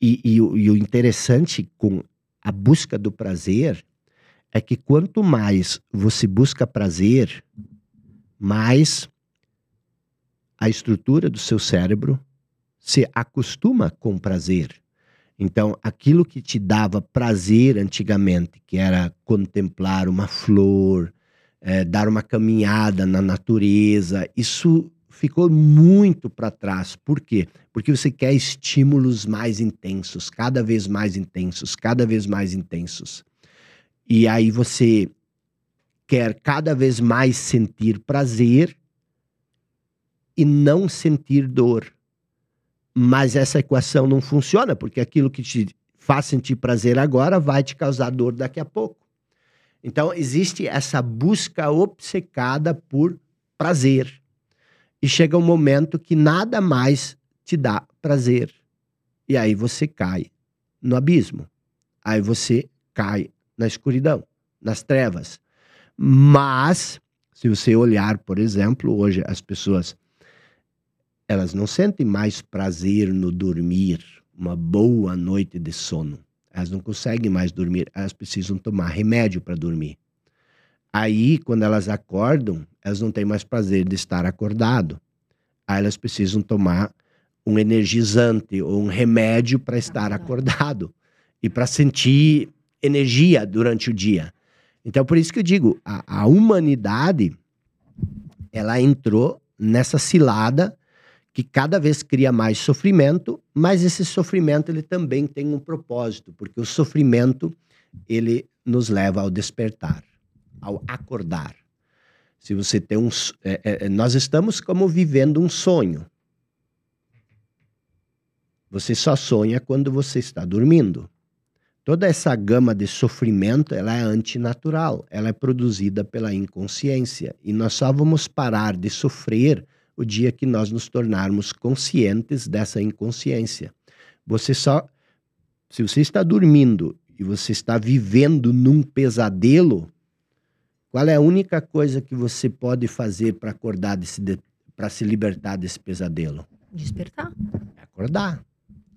E, e, e o interessante com a busca do prazer é que quanto mais você busca prazer, mais a estrutura do seu cérebro se acostuma com prazer. Então, aquilo que te dava prazer antigamente, que era contemplar uma flor, é, dar uma caminhada na natureza, isso ficou muito para trás. Por quê? Porque você quer estímulos mais intensos, cada vez mais intensos, cada vez mais intensos. E aí você quer cada vez mais sentir prazer e não sentir dor. Mas essa equação não funciona, porque aquilo que te faz sentir prazer agora vai te causar dor daqui a pouco. Então, existe essa busca obcecada por prazer. E chega um momento que nada mais te dá prazer. E aí você cai no abismo. Aí você cai na escuridão, nas trevas. Mas, se você olhar, por exemplo, hoje as pessoas elas não sentem mais prazer no dormir, uma boa noite de sono. Elas não conseguem mais dormir, elas precisam tomar remédio para dormir. Aí, quando elas acordam, elas não têm mais prazer de estar acordado. Aí elas precisam tomar um energizante ou um remédio para estar acordado e para sentir energia durante o dia. Então, por isso que eu digo, a, a humanidade ela entrou nessa cilada que cada vez cria mais sofrimento, mas esse sofrimento ele também tem um propósito, porque o sofrimento ele nos leva ao despertar, ao acordar. Se você tem um, é, é, é, nós estamos como vivendo um sonho. Você só sonha quando você está dormindo. Toda essa gama de sofrimento, ela é antinatural, ela é produzida pela inconsciência e nós só vamos parar de sofrer o dia que nós nos tornarmos conscientes dessa inconsciência. Você só. Se você está dormindo e você está vivendo num pesadelo, qual é a única coisa que você pode fazer para acordar para se libertar desse pesadelo? Despertar. É acordar.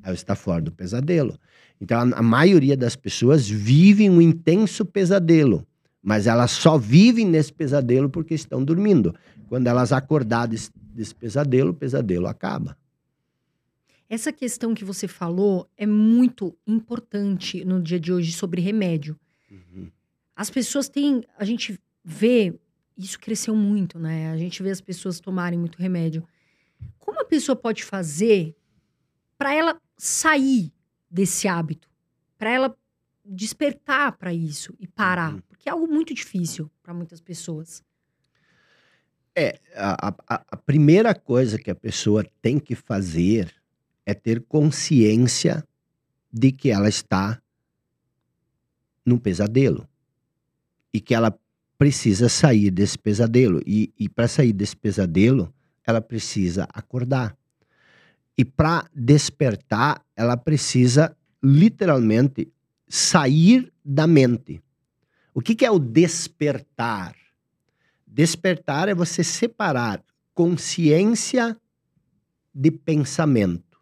Você está fora do pesadelo. Então a, a maioria das pessoas vivem um intenso pesadelo, mas elas só vivem nesse pesadelo porque estão dormindo. Quando elas acordar desse, pesadelo, o pesadelo acaba. Essa questão que você falou é muito importante no dia de hoje sobre remédio. Uhum. As pessoas têm. A gente vê. Isso cresceu muito, né? A gente vê as pessoas tomarem muito remédio. Como a pessoa pode fazer para ela sair desse hábito? Para ela despertar para isso e parar? Uhum. Porque é algo muito difícil para muitas pessoas. É, a, a, a primeira coisa que a pessoa tem que fazer é ter consciência de que ela está num pesadelo e que ela precisa sair desse pesadelo. E, e para sair desse pesadelo, ela precisa acordar. E para despertar, ela precisa literalmente sair da mente. O que, que é o despertar? Despertar é você separar consciência de pensamento.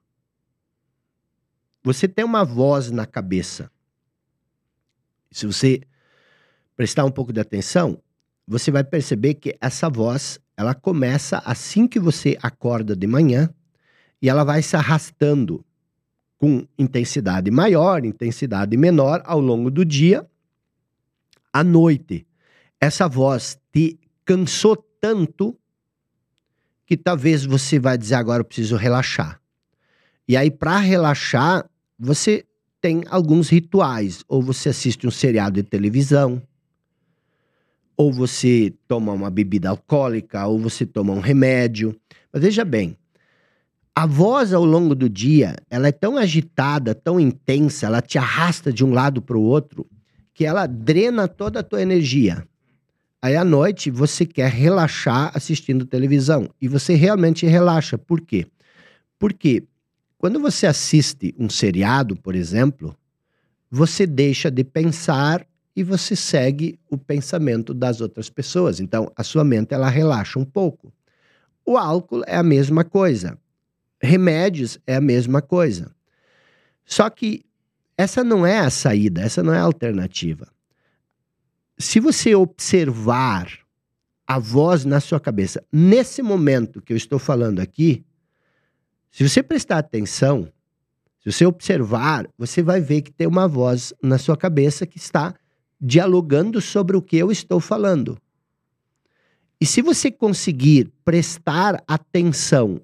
Você tem uma voz na cabeça. Se você prestar um pouco de atenção, você vai perceber que essa voz, ela começa assim que você acorda de manhã e ela vai se arrastando com intensidade maior, intensidade menor ao longo do dia. À noite, essa voz te cansou tanto que talvez você vai dizer agora eu preciso relaxar. E aí para relaxar, você tem alguns rituais, ou você assiste um seriado de televisão, ou você toma uma bebida alcoólica, ou você toma um remédio. Mas veja bem, a voz ao longo do dia, ela é tão agitada, tão intensa, ela te arrasta de um lado para o outro, que ela drena toda a tua energia. Aí à noite você quer relaxar assistindo televisão e você realmente relaxa. Por quê? Porque quando você assiste um seriado, por exemplo, você deixa de pensar e você segue o pensamento das outras pessoas. Então, a sua mente ela relaxa um pouco. O álcool é a mesma coisa. Remédios é a mesma coisa. Só que essa não é a saída, essa não é a alternativa se você observar a voz na sua cabeça, nesse momento que eu estou falando aqui, se você prestar atenção, se você observar, você vai ver que tem uma voz na sua cabeça que está dialogando sobre o que eu estou falando. E se você conseguir prestar atenção,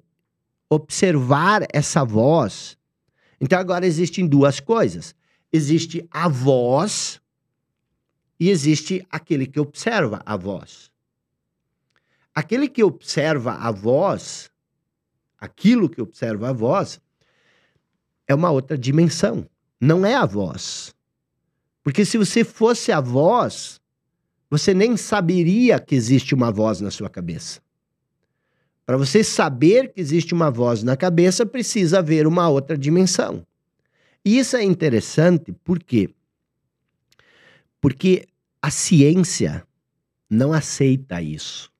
observar essa voz, então agora existem duas coisas. Existe a voz e existe aquele que observa a voz. Aquele que observa a voz, aquilo que observa a voz, é uma outra dimensão. Não é a voz. Porque se você fosse a voz, você nem saberia que existe uma voz na sua cabeça. Para você saber que existe uma voz na cabeça, precisa haver uma outra dimensão. E isso é interessante porque porque a ciência não aceita isso.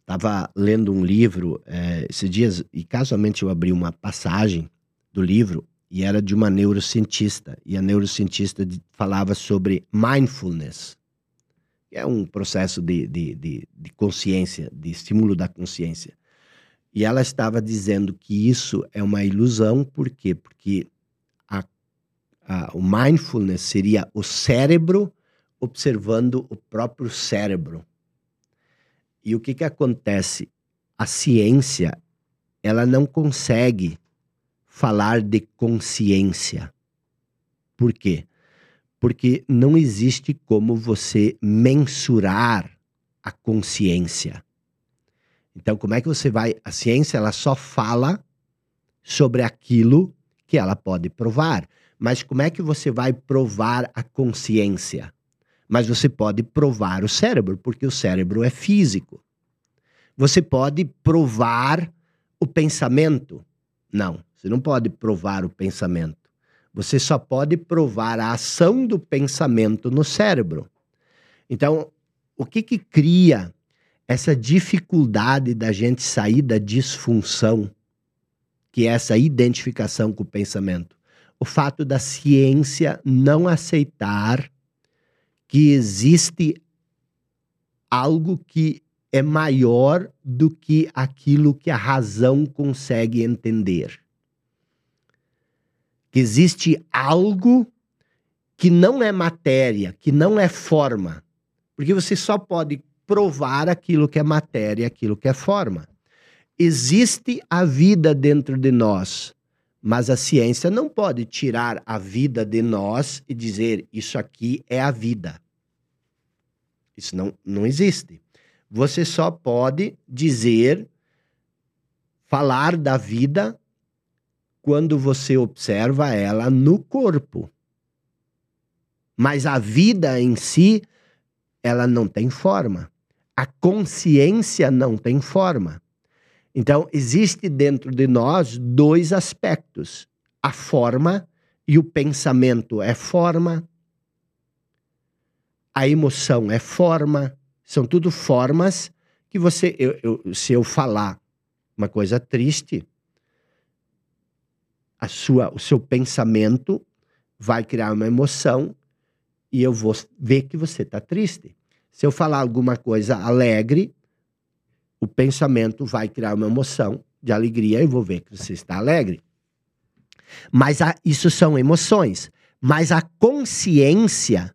Estava lendo um livro é, esses dias e casualmente eu abri uma passagem do livro e era de uma neurocientista. E a neurocientista falava sobre mindfulness, que é um processo de, de, de, de consciência, de estímulo da consciência. E ela estava dizendo que isso é uma ilusão, por quê? Porque a, a, o mindfulness seria o cérebro observando o próprio cérebro. E o que, que acontece? A ciência, ela não consegue falar de consciência. Por quê? Porque não existe como você mensurar a consciência. Então, como é que você vai? A ciência ela só fala sobre aquilo que ela pode provar. Mas como é que você vai provar a consciência? Mas você pode provar o cérebro, porque o cérebro é físico. Você pode provar o pensamento? Não, você não pode provar o pensamento. Você só pode provar a ação do pensamento no cérebro. Então, o que que cria essa dificuldade da gente sair da disfunção, que é essa identificação com o pensamento? O fato da ciência não aceitar que existe algo que é maior do que aquilo que a razão consegue entender. Que existe algo que não é matéria, que não é forma. Porque você só pode provar aquilo que é matéria, aquilo que é forma. Existe a vida dentro de nós, mas a ciência não pode tirar a vida de nós e dizer isso aqui é a vida. Isso não, não existe. Você só pode dizer, falar da vida quando você observa ela no corpo. Mas a vida em si, ela não tem forma. A consciência não tem forma. Então, existe dentro de nós dois aspectos: a forma e o pensamento é forma, a emoção é forma, são tudo formas que você, eu, eu, se eu falar uma coisa triste, a sua, o seu pensamento vai criar uma emoção e eu vou ver que você está triste. Se eu falar alguma coisa alegre, o pensamento vai criar uma emoção de alegria e vou ver que você está alegre. Mas a, isso são emoções. Mas a consciência,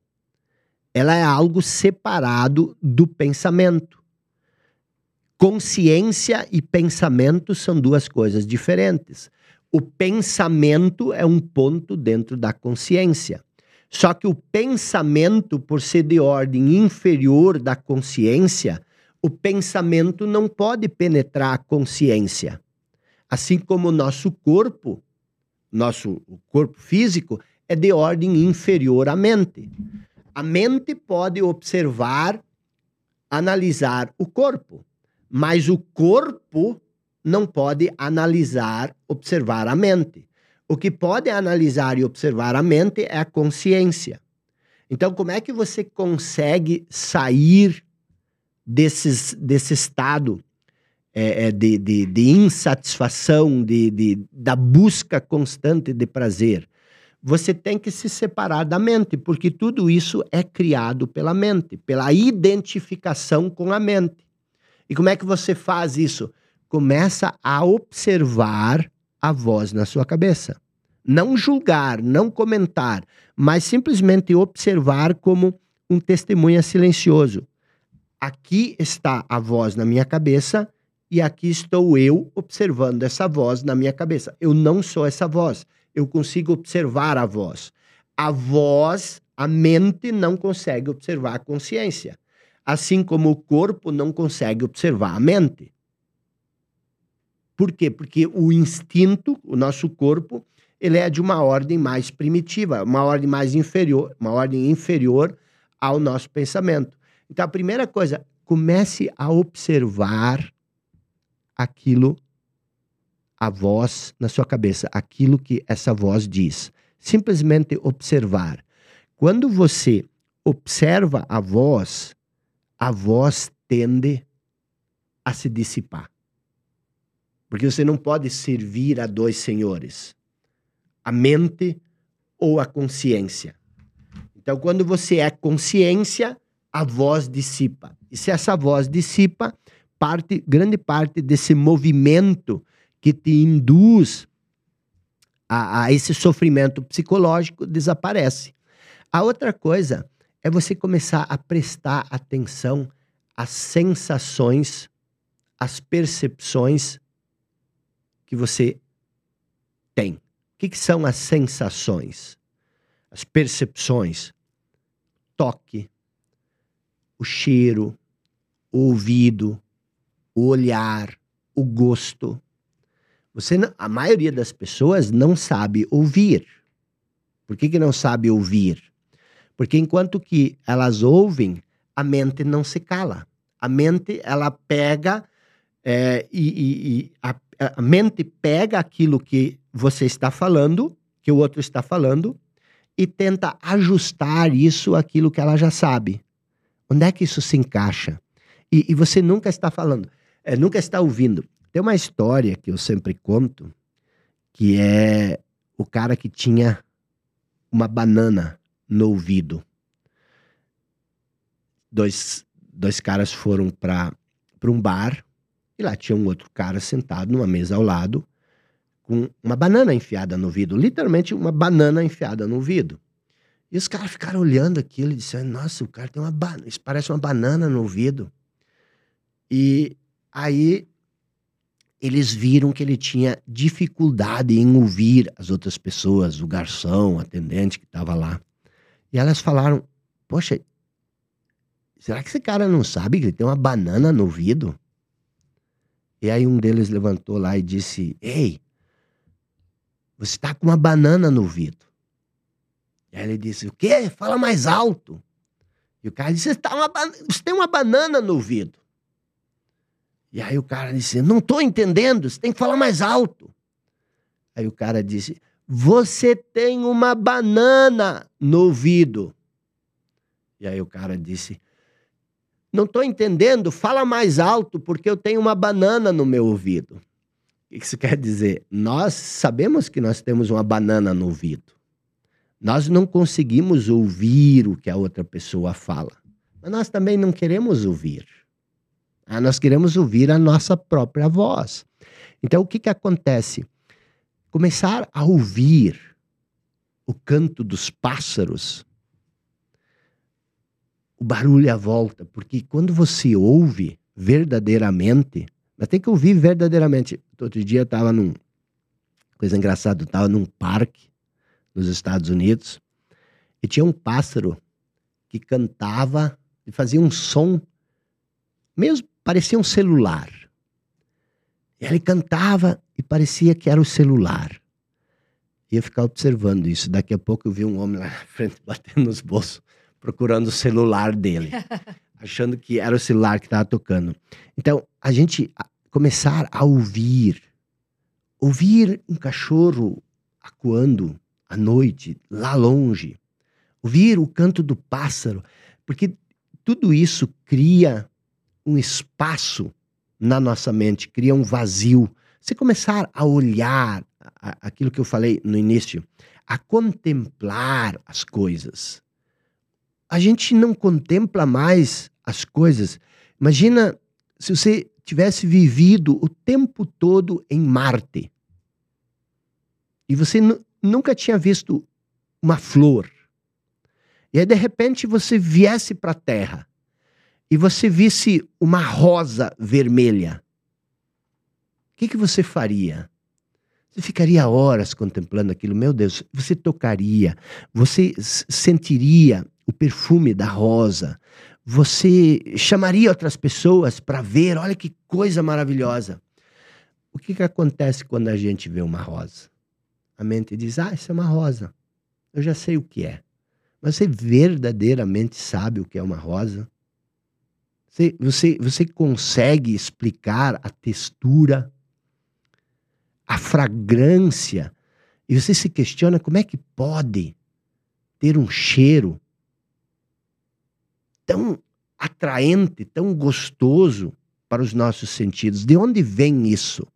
ela é algo separado do pensamento. Consciência e pensamento são duas coisas diferentes. O pensamento é um ponto dentro da consciência. Só que o pensamento, por ser de ordem inferior da consciência, o pensamento não pode penetrar a consciência. Assim como o nosso corpo, nosso corpo físico, é de ordem inferior à mente. A mente pode observar, analisar o corpo, mas o corpo não pode analisar, observar a mente. O que pode analisar e observar a mente é a consciência. Então, como é que você consegue sair desses, desse estado é, é de, de, de, insatisfação, de, de, da busca constante de prazer? Você tem que se separar da mente, porque tudo isso é criado pela mente, pela identificação com a mente. E como é que você faz isso? começa a observar a voz na sua cabeça. Não julgar, não comentar, mas simplesmente observar como um testemunha silencioso. Aqui está a voz na minha cabeça e aqui estou eu observando essa voz na minha cabeça. Eu não sou essa voz, eu consigo observar a voz. A voz, a mente não consegue observar a consciência, assim como o corpo não consegue observar a mente. Por quê? Porque o instinto, o nosso corpo, ele é de uma ordem mais primitiva, uma ordem mais inferior, uma ordem inferior ao nosso pensamento. Então, a primeira coisa, comece a observar aquilo, a voz na sua cabeça, aquilo que essa voz diz. Simplesmente observar. Quando você observa a voz, a voz tende a se dissipar. Porque você não pode servir a dois senhores, a mente ou a consciência. Então, quando você é consciência, a voz dissipa. E se essa voz dissipa, parte, grande parte desse movimento que te induz a, a esse sofrimento psicológico desaparece. A outra coisa é você começar a prestar atenção às sensações, às percepções que você tem. O que, que são as sensações? As percepções? Toque, o cheiro, o ouvido, o olhar, o gosto. Você, a maioria das pessoas não sabe ouvir. Por que, que não sabe ouvir? Porque enquanto que elas ouvem, a mente não se cala. A mente, ela pega é, e, e, e a, a mente pega aquilo que você está falando, que o outro está falando, e tenta ajustar isso àquilo que ela já sabe. Onde é que isso se encaixa? E, e você nunca está falando, é, nunca está ouvindo. Tem uma história que eu sempre conto, que é o cara que tinha uma banana no ouvido. Dois, dois caras foram para um bar e lá tinha um outro cara sentado numa mesa ao lado, com uma banana enfiada no ouvido, literalmente uma banana enfiada no ouvido. E os caras ficaram olhando aquilo e disseram: Nossa, o cara tem uma banana, isso parece uma banana no ouvido. E aí eles viram que ele tinha dificuldade em ouvir as outras pessoas, o garçom, o atendente que estava lá. E elas falaram: Poxa, será que esse cara não sabe que ele tem uma banana no ouvido? E aí um deles levantou lá e disse: Ei, você está com uma banana no ouvido. Aí ele disse: O quê? Fala mais alto. E o cara disse: tá uma você tem uma banana no ouvido. E aí o cara disse: Não estou entendendo, você tem que falar mais alto. Aí o cara disse: Você tem uma banana no ouvido. E aí o cara disse: Não estou entendendo, fala mais alto, porque eu tenho uma banana no meu ouvido. O que isso quer dizer? Nós sabemos que nós temos uma banana no ouvido. Nós não conseguimos ouvir o que a outra pessoa fala. Mas nós também não queremos ouvir. Ah, nós queremos ouvir a nossa própria voz. Então, o que, que acontece? Começar a ouvir o canto dos pássaros, o barulho à volta, porque quando você ouve verdadeiramente, mas tem que ouvir verdadeiramente. Outro dia eu estava num. Coisa engraçada, eu estava num parque nos Estados Unidos e tinha um pássaro que cantava e fazia um som, mesmo parecia um celular. E ele cantava e parecia que era o celular. E eu ficava observando isso. Daqui a pouco eu vi um homem lá na frente batendo nos bolsos, procurando o celular dele, achando que era o celular que estava tocando. Então, a gente começar a ouvir, ouvir um cachorro acuando à noite, lá longe, ouvir o canto do pássaro, porque tudo isso cria um espaço na nossa mente, cria um vazio. Você começar a olhar aquilo que eu falei no início, a contemplar as coisas. A gente não contempla mais as coisas. Imagina se você tivesse vivido o tempo todo em Marte e você nunca tinha visto uma flor. E aí, de repente, você viesse para a Terra e você visse uma rosa vermelha. O que, que você faria? Você ficaria horas contemplando aquilo, meu Deus, você tocaria, você sentiria o perfume da rosa, você chamaria outras pessoas para ver, olha que coisa maravilhosa. O que, que acontece quando a gente vê uma rosa? A mente diz: Ah, isso é uma rosa. Eu já sei o que é. Mas você verdadeiramente sabe o que é uma rosa? Você, você, você consegue explicar a textura, a fragrância? E você se questiona como é que pode ter um cheiro tão atraente, tão gostoso para os nossos sentidos. De onde vem isso?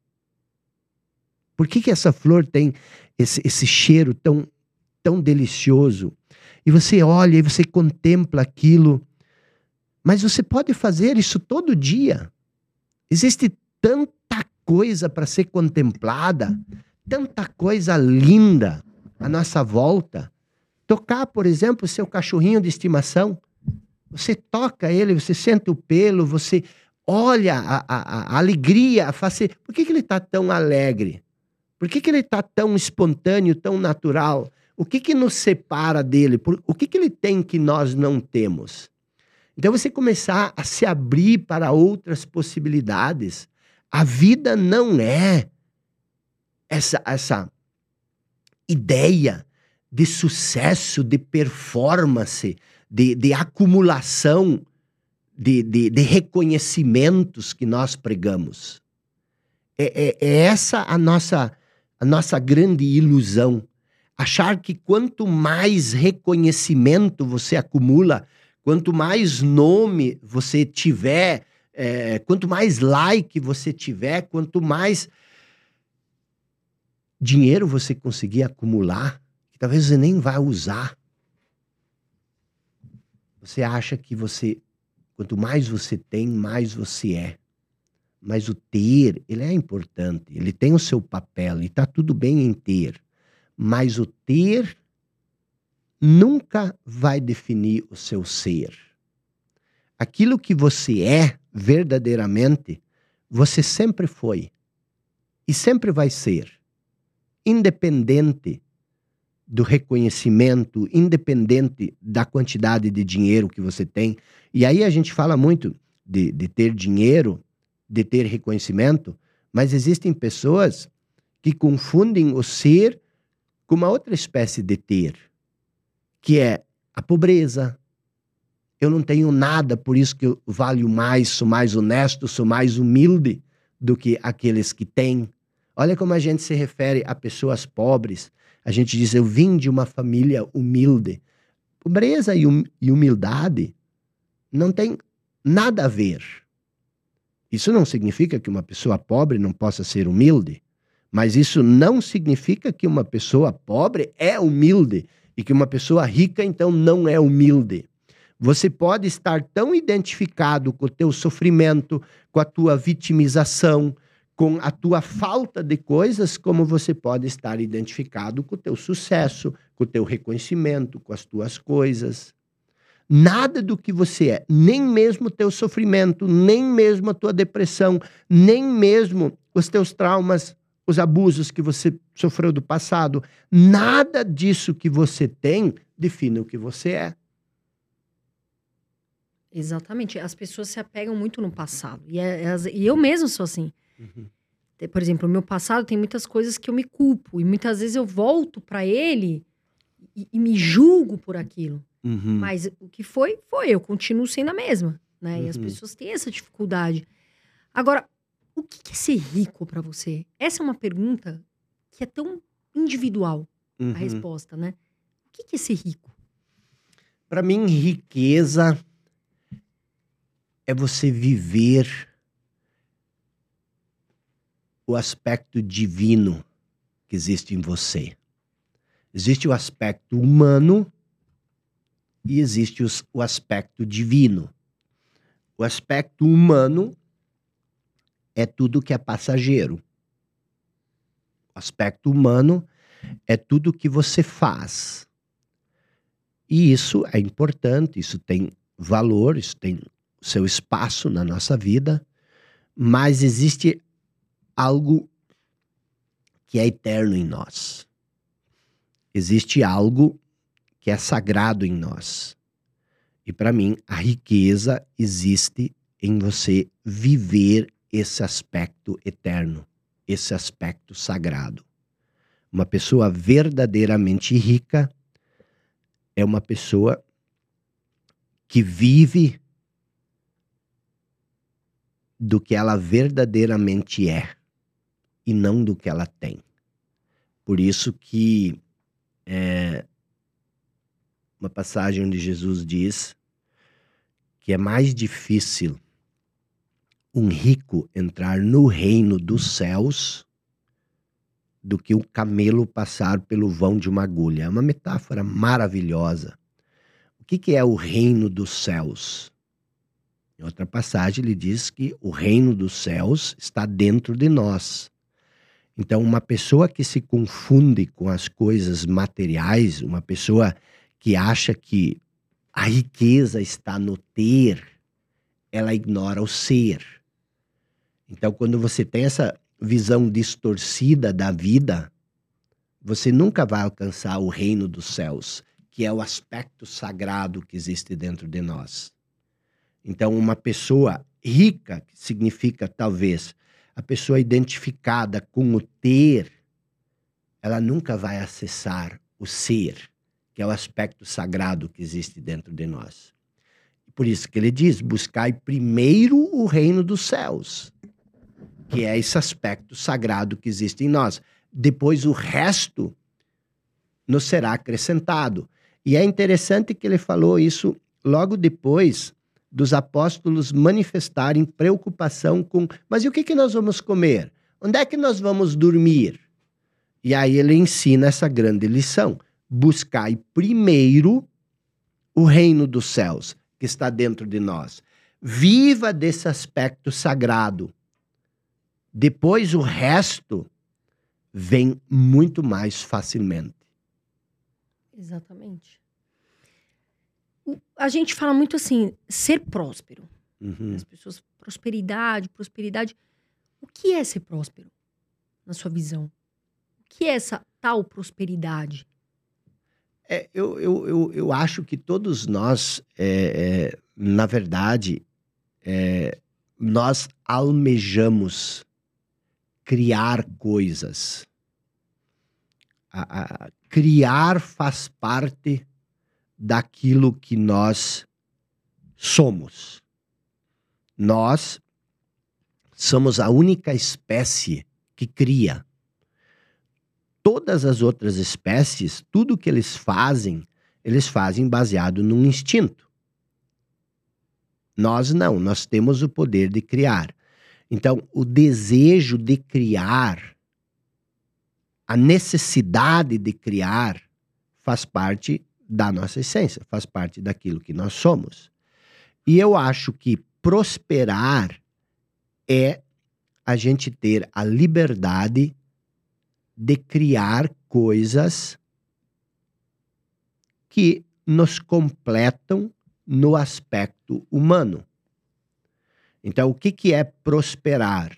Por que, que essa flor tem esse, esse cheiro tão, tão delicioso? E você olha e você contempla aquilo, mas você pode fazer isso todo dia. Existe tanta coisa para ser contemplada, tanta coisa linda à nossa volta. Tocar, por exemplo, o seu cachorrinho de estimação. Você toca ele, você sente o pelo, você olha a, a, a alegria, a face. Por que, que ele está tão alegre? Por que, que ele está tão espontâneo, tão natural? O que, que nos separa dele? Por, o que, que ele tem que nós não temos? Então, você começar a se abrir para outras possibilidades. A vida não é essa, essa ideia de sucesso, de performance, de, de acumulação de, de, de, reconhecimentos que nós pregamos. É, é, é, essa a nossa, a nossa grande ilusão. Achar que quanto mais reconhecimento você acumula, quanto mais nome você tiver, é, quanto mais like você tiver, quanto mais dinheiro você conseguir acumular, que talvez você nem vá usar, você acha que você, quanto mais você tem, mais você é. Mas o ter, ele é importante, ele tem o seu papel e está tudo bem em ter. Mas o ter nunca vai definir o seu ser. Aquilo que você é verdadeiramente, você sempre foi e sempre vai ser, independente do reconhecimento, independente da quantidade de dinheiro que você tem. E aí a gente fala muito de, de ter dinheiro, de ter reconhecimento, mas existem pessoas que confundem o ser com uma outra espécie de ter, que é a pobreza. Eu não tenho nada, por isso que eu valho mais, sou mais honesto, sou mais humilde do que aqueles que têm. Olha como a gente se refere a pessoas pobres a gente diz, eu vim de uma família humilde. Pobreza e, hum, humildade não tem nada a ver. Isso não significa que uma pessoa pobre não possa ser humilde, mas isso não significa que uma pessoa pobre é humilde e que uma pessoa rica então não é humilde. Você pode estar tão identificado com o teu sofrimento, com a tua vitimização, com a tua falta de coisas, como você pode estar identificado com o teu sucesso, com o teu reconhecimento, com as tuas coisas. Nada do que você é, nem mesmo o teu sofrimento, nem mesmo a tua depressão, nem mesmo os teus traumas, os abusos que você sofreu do passado, nada disso que você tem define o que você é. Exatamente. As pessoas se apegam muito no passado. E, é, é, e eu mesmo sou assim. Uhum. Por exemplo, o meu passado tem muitas coisas que eu me culpo. E muitas vezes eu volto para ele e, e, me julgo por aquilo. Uhum. Mas o que foi, foi. Eu continuo sendo a mesma. Né? Uhum. E as uhum. pessoas têm essa dificuldade. Agora, o que é ser rico para você? Essa é uma pergunta que é tão individual uhum. a resposta, né? O que é ser rico? Para mim, riqueza é você viver o aspecto divino que existe em você. Existe o aspecto humano e existe os, o aspecto divino. O aspecto humano é tudo que é passageiro. O aspecto humano é tudo que você faz. E isso é importante, isso tem valor, isso tem seu espaço na nossa vida, mas existe algo que é eterno em nós. Existe algo que é sagrado em nós. E para mim, a riqueza existe em você viver esse aspecto eterno, esse aspecto sagrado. Uma pessoa verdadeiramente rica é uma pessoa que vive do que ela verdadeiramente é e não do que ela tem. Por isso que é, uma passagem onde Jesus diz que é mais difícil um rico entrar no reino dos céus do que um camelo passar pelo vão de uma agulha. É uma metáfora maravilhosa. O que, que é o reino dos céus? Em outra passagem, ele diz que o reino dos céus está dentro de nós. Então, uma pessoa que se confunde com as coisas materiais, uma pessoa que acha que a riqueza está no ter, ela ignora o ser. Então, quando você tem essa visão distorcida da vida, você nunca vai alcançar o reino dos céus, que é o aspecto sagrado que existe dentro de nós. Então, uma pessoa rica, que significa talvez a pessoa identificada com o ter, ela nunca vai acessar o ser que é o aspecto sagrado que existe dentro de nós. Por isso que ele diz: buscai primeiro o reino dos céus, que é esse aspecto sagrado que existe em nós. Depois o resto nos será acrescentado. E é interessante que ele falou isso logo depois dos apóstolos manifestarem preocupação com: mas e o que, que nós vamos comer? Onde é que nós vamos dormir? E aí ele ensina essa grande lição buscai primeiro o reino dos céus que está dentro de nós. Viva desse aspecto sagrado. Depois o resto vem muito mais facilmente. Exatamente. A gente fala muito assim, ser próspero. Uhum. As pessoas, prosperidade, prosperidade. O que é ser próspero, na sua visão? O que é essa tal prosperidade? É, eu, eu, eu, eu, acho que todos nós, é, é, na verdade, é, nós almejamos criar coisas. A, a, criar faz parte daquilo que nós somos. Nós somos a única espécie que cria todas as outras espécies, tudo que eles fazem, eles fazem baseado num instinto. Nós não, nós temos o poder de criar. Então, o desejo de criar, a necessidade de criar, faz parte da nossa essência, faz parte daquilo que nós somos. E eu acho que prosperar é a gente ter a liberdade de criar coisas que nos completam no aspecto humano. Então, o que, que é prosperar?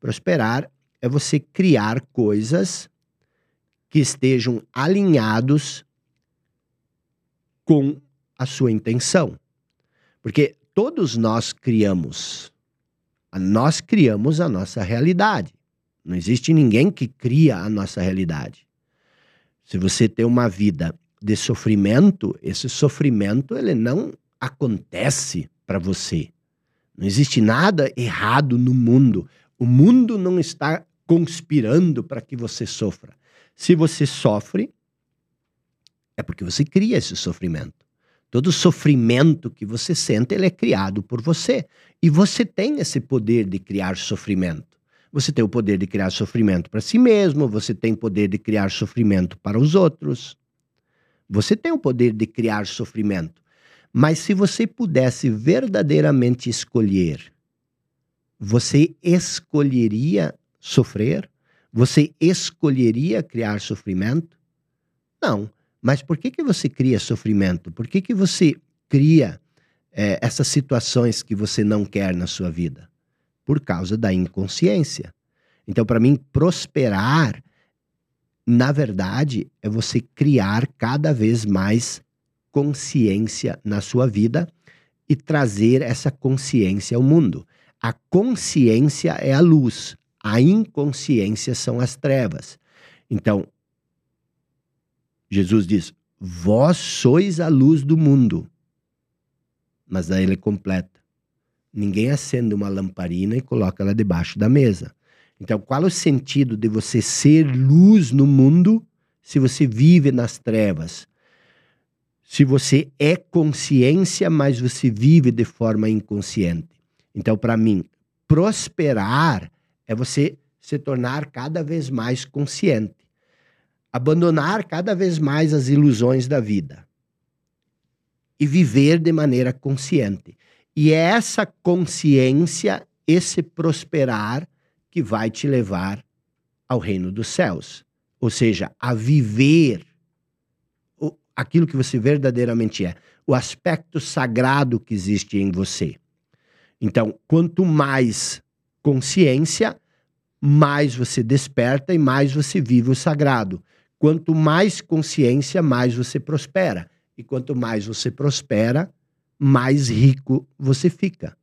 Prosperar é você criar coisas que estejam alinhados com a sua intenção. Porque todos nós criamos. Nós criamos a nossa realidade. Não existe ninguém que cria a nossa realidade. Se você tem uma vida de sofrimento, esse sofrimento ele não acontece para você. Não existe nada errado no mundo. O mundo não está conspirando para que você sofra. Se você sofre, é porque você cria esse sofrimento. Todo sofrimento que você sente, ele é criado por você. E você tem esse poder de criar sofrimento. Você tem o poder de criar sofrimento para si mesmo, você tem o poder de criar sofrimento para os outros. Você tem o poder de criar sofrimento. Mas se você pudesse verdadeiramente escolher, você escolheria sofrer? Você escolheria criar sofrimento? Não. Mas por que, que você cria sofrimento? Por que, que você cria é, essas situações que você não quer na sua vida? Por causa da inconsciência. Então, para mim, prosperar, na verdade, é você criar cada vez mais consciência na sua vida e trazer essa consciência ao mundo. A consciência é a luz, a inconsciência são as trevas. Então, Jesus diz: Vós sois a luz do mundo. Mas daí ele completa: Ninguém acende uma lamparina e coloca ela debaixo da mesa. Então, qual é o sentido de você ser luz no mundo se você vive nas trevas? Se você é consciência, mas você vive de forma inconsciente. Então, para mim, prosperar é você se tornar cada vez mais consciente abandonar cada vez mais as ilusões da vida e viver de maneira consciente. E é essa consciência, esse prosperar, que vai te levar ao reino dos céus. Ou seja, a viver o, aquilo que você verdadeiramente é, o aspecto sagrado que existe em você. Então, quanto mais consciência, mais você desperta e mais você vive o sagrado. Quanto mais consciência, mais você prospera. E quanto mais você prospera, mais rico você fica.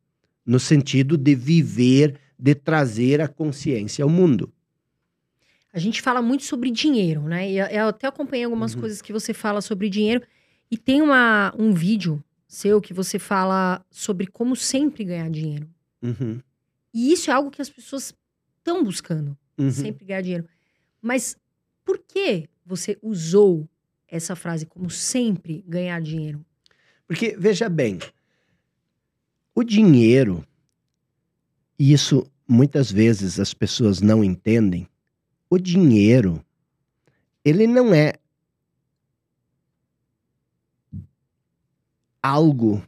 No sentido de viver, de trazer a consciência ao mundo. A gente fala muito sobre dinheiro, né? E eu até acompanhei algumas uhum. coisas que você fala sobre dinheiro. E tem uma, um vídeo seu que você fala sobre como sempre ganhar dinheiro. Uhum. E isso é algo que as pessoas estão buscando, uhum. sempre ganhar dinheiro. Mas por que você usou essa frase como sempre ganhar dinheiro? Porque, veja bem, o dinheiro, e isso muitas vezes as pessoas não entendem, o dinheiro, ele não é algo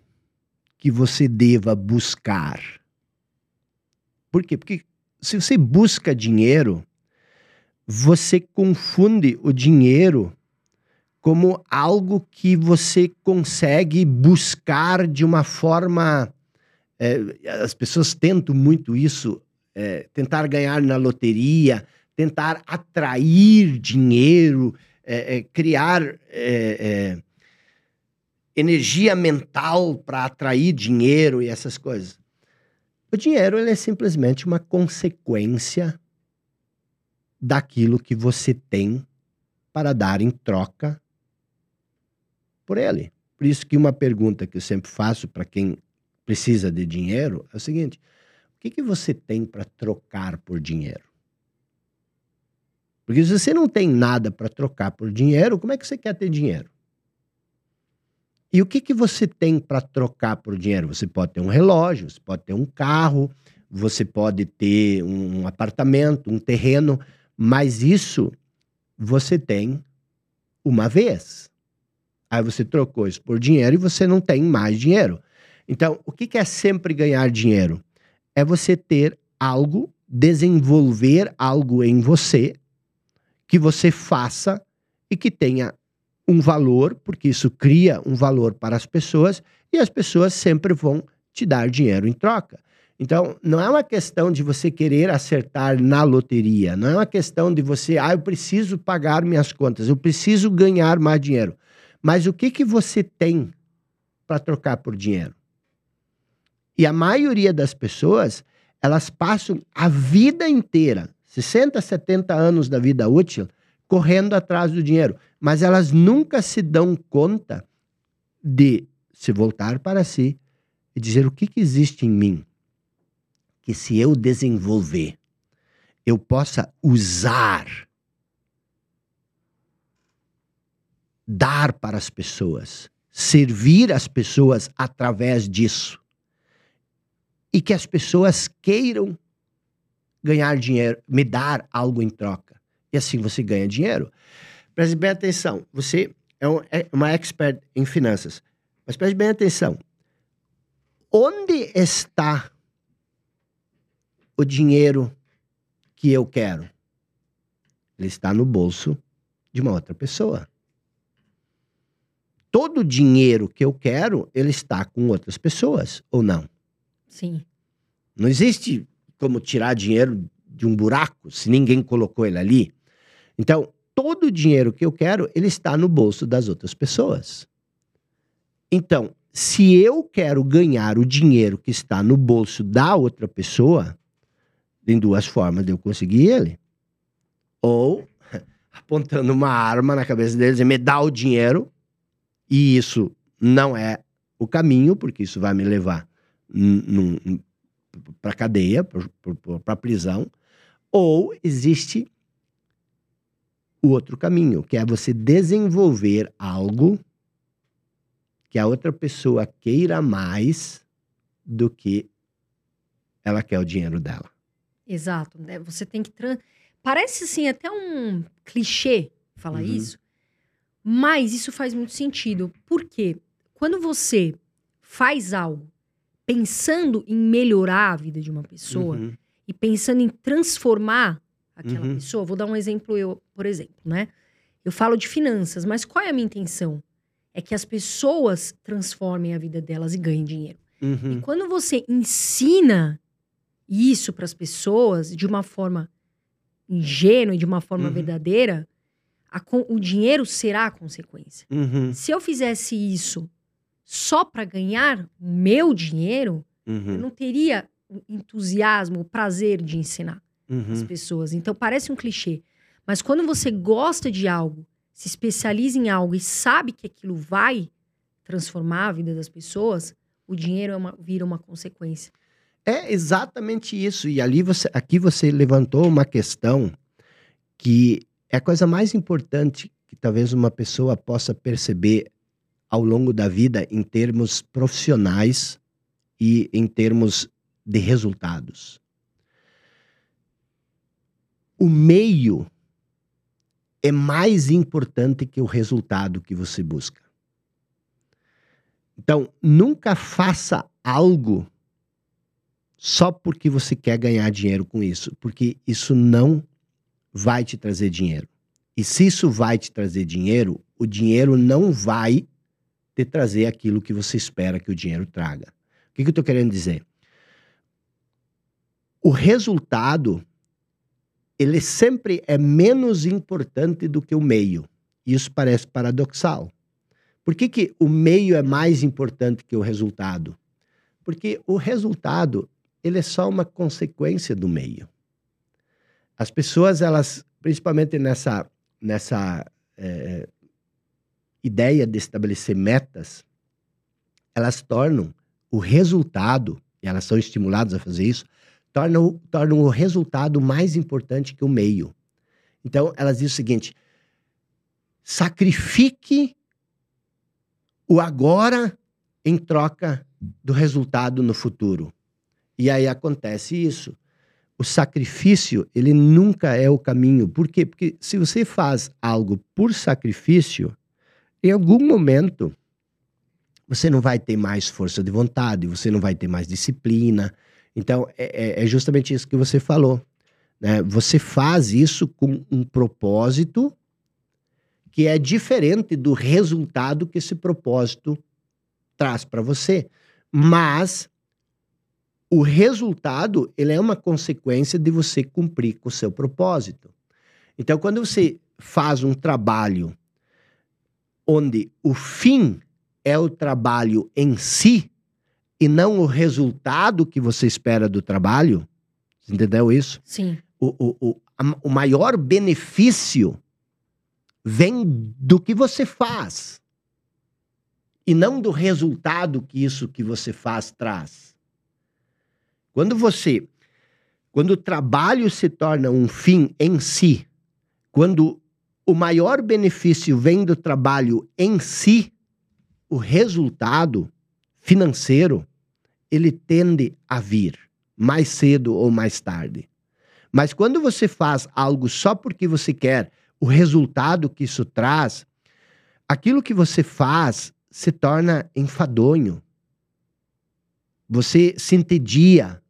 que você deva buscar. Por quê? Porque se você busca dinheiro, você confunde o dinheiro como algo que você consegue buscar de uma forma. É, as pessoas tentam muito isso, é, tentar ganhar na loteria, tentar atrair dinheiro, é, é criar é, é, energia mental para atrair dinheiro e essas coisas. O dinheiro ele é simplesmente uma consequência daquilo que você tem para dar em troca por ele. Por isso que uma pergunta que eu sempre faço para quem precisa de dinheiro é o seguinte: o que, que você tem para trocar por dinheiro? Porque se você não tem nada para trocar por dinheiro, como é que você quer ter dinheiro? E o que, que você tem para trocar por dinheiro? Você pode ter um relógio, você pode ter um carro, você pode ter um apartamento, um terreno, mas isso você tem uma vez. Aí você trocou isso por dinheiro e você não tem mais dinheiro. Então, o que, é sempre ganhar dinheiro? É você ter algo, desenvolver algo em você que você faça e que tenha um valor, porque isso cria um valor para as pessoas e as pessoas sempre vão te dar dinheiro em troca. Então, não é uma questão de você querer acertar na loteria, não é uma questão de você, ah, eu preciso pagar minhas contas, eu preciso ganhar mais dinheiro. Mas o que que você tem para trocar por dinheiro? E a maioria das pessoas, elas passam a vida inteira, 60, 70 anos da vida útil, correndo atrás do dinheiro, mas elas nunca se dão conta de se voltar para si e dizer o que, que existe em mim que se eu desenvolver, eu possa usar, dar para as pessoas, servir as pessoas através disso. E que as pessoas queiram ganhar dinheiro, me dar algo em troca. E assim você ganha dinheiro. Preste bem atenção. Você é, um, é uma expert em finanças. Mas preste bem atenção. Onde está o dinheiro que eu quero? Ele está no bolso de uma outra pessoa. Todo o dinheiro que eu quero, ele está com outras pessoas, ou não? Sim. Não existe como tirar dinheiro de um buraco se ninguém colocou ele ali. Então, todo o dinheiro que eu quero, ele está no bolso das outras pessoas. Então, se eu quero ganhar o dinheiro que está no bolso da outra pessoa, tem duas formas de eu conseguir ele. Ou apontando uma arma na cabeça deles e me dá o dinheiro, e isso não é o caminho, porque isso vai me levar para cadeia, para prisão. Ou existe o outro caminho, que é você desenvolver algo que a outra pessoa queira mais do que ela quer o dinheiro dela. Exato. Né? Você tem que. Parece assim até um clichê falar uhum. isso, mas isso faz muito sentido. Por quê? Quando você faz algo pensando em melhorar a vida de uma pessoa uhum. e pensando em transformar aquela uhum. pessoa. Vou dar um exemplo, eu, por exemplo, né? Eu falo de finanças, mas qual é a minha intenção? É que as pessoas transformem a vida delas e ganhem dinheiro. Uhum. E quando você ensina isso para as pessoas de uma forma ingênua e de uma forma uhum. verdadeira, o dinheiro será a consequência. Uhum. Se eu fizesse isso só para ganhar meu dinheiro, uhum. eu não teria o entusiasmo, o prazer de ensinar uhum. as pessoas. Então parece um clichê. Mas quando você gosta de algo, se especializa em algo e sabe que aquilo vai transformar a vida das pessoas, o dinheiro é uma, vira uma consequência. É exatamente isso. E ali você, aqui você levantou uma questão que é a coisa mais importante que talvez uma pessoa possa perceber ao longo da vida em termos profissionais e em termos de resultados o meio é mais importante que o resultado que você busca. Então, nunca faça algo só porque você quer ganhar dinheiro com isso, porque isso não vai te trazer dinheiro. E se isso vai te trazer dinheiro, o dinheiro não vai te trazer aquilo que você espera que o dinheiro traga. O que, que eu estou querendo dizer? O resultado ele sempre é menos importante do que o meio. Isso parece paradoxal. Por que, que o meio é mais importante que o resultado? Porque o resultado ele é só uma consequência do meio. As pessoas, elas, principalmente nessa, nessa é, ideia de estabelecer metas, elas tornam o resultado, e elas são estimuladas a fazer isso, tornam, tornam o resultado mais importante que o meio. Então, elas dizem o seguinte: sacrifique o agora em troca do resultado no futuro. E aí acontece isso. O sacrifício, ele nunca é o caminho. Por quê? Porque se você faz algo por sacrifício, em algum momento você não vai ter mais força de vontade, você não vai ter mais disciplina. Então, é, é, é justamente isso que você falou. Né? Você faz isso com um propósito que é diferente do resultado que esse propósito traz para você. Mas o resultado, ele é uma consequência de você cumprir com o seu propósito. Então, quando você faz um trabalho onde o fim é o trabalho em si e não o resultado que você espera do trabalho, entendeu isso? Sim. O, o, o, a, o maior benefício vem do que você faz e não do resultado que isso que você faz traz. Quando você, quando o trabalho se torna um fim em si, quando o maior benefício vem do trabalho em si, o resultado financeiro ele tende a vir mais cedo ou mais tarde. Mas quando você faz algo só porque você quer o resultado que isso traz, aquilo que você faz se torna enfadonho. Você se entedia,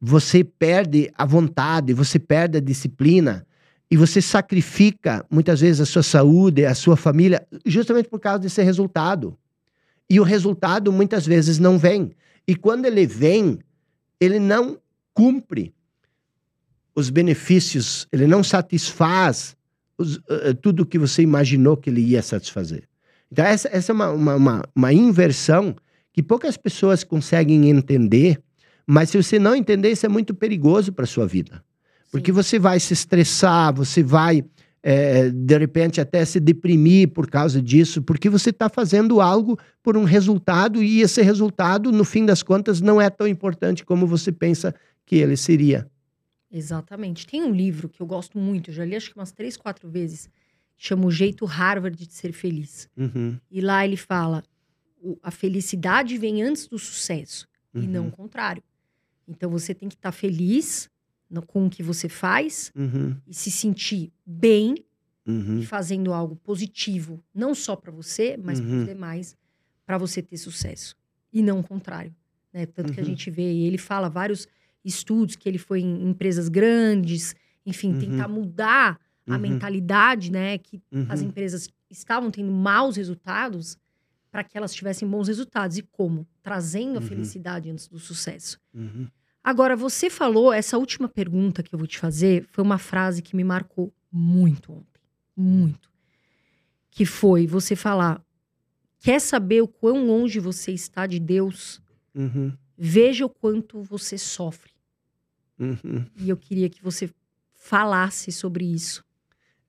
você perde a vontade, você perde a disciplina e você sacrifica muitas vezes a sua saúde, a sua família, justamente por causa desse resultado. E o resultado muitas vezes não vem. E quando ele vem, ele não cumpre os benefícios, ele não satisfaz os, uh, tudo o que você imaginou que ele ia satisfazer. Então, essa, essa é uma, uma, uma, uma inversão que poucas pessoas conseguem entender, mas se você não entender, isso é muito perigoso para a sua vida. Porque Sim. você vai se estressar, você vai, é, de repente, até se deprimir por causa disso, porque você está fazendo algo por um resultado e esse resultado, no fim das contas, não é tão importante como você pensa que ele seria. Exatamente. Tem um livro que eu gosto muito, eu já li acho que umas três, quatro vezes, chama O Jeito Harvard de Ser Feliz. Uhum. E lá ele fala: a felicidade vem antes do sucesso uhum. e não o uhum. contrário. Então você tem que estar tá feliz no, com o que você faz uhum. e se sentir bem uhum. e fazendo algo positivo, não só para você, mas para os uhum. demais, para você ter sucesso. E não o contrário. Né? Tanto que a gente vê, e ele fala vários estudos que ele foi em empresas grandes, enfim, uhum. tentar mudar a uhum. mentalidade, né, que uhum. as empresas estavam tendo maus resultados para que elas tivessem bons resultados. E como? Trazendo a uhum. felicidade antes do sucesso. Uhum. Agora, você falou, essa última pergunta que eu vou te fazer foi uma frase que me marcou muito ontem. Muito. Que foi você falar: quer saber o quão longe você está de Deus? Uhum. Veja o quanto você sofre. Uhum. E eu queria que você falasse sobre isso.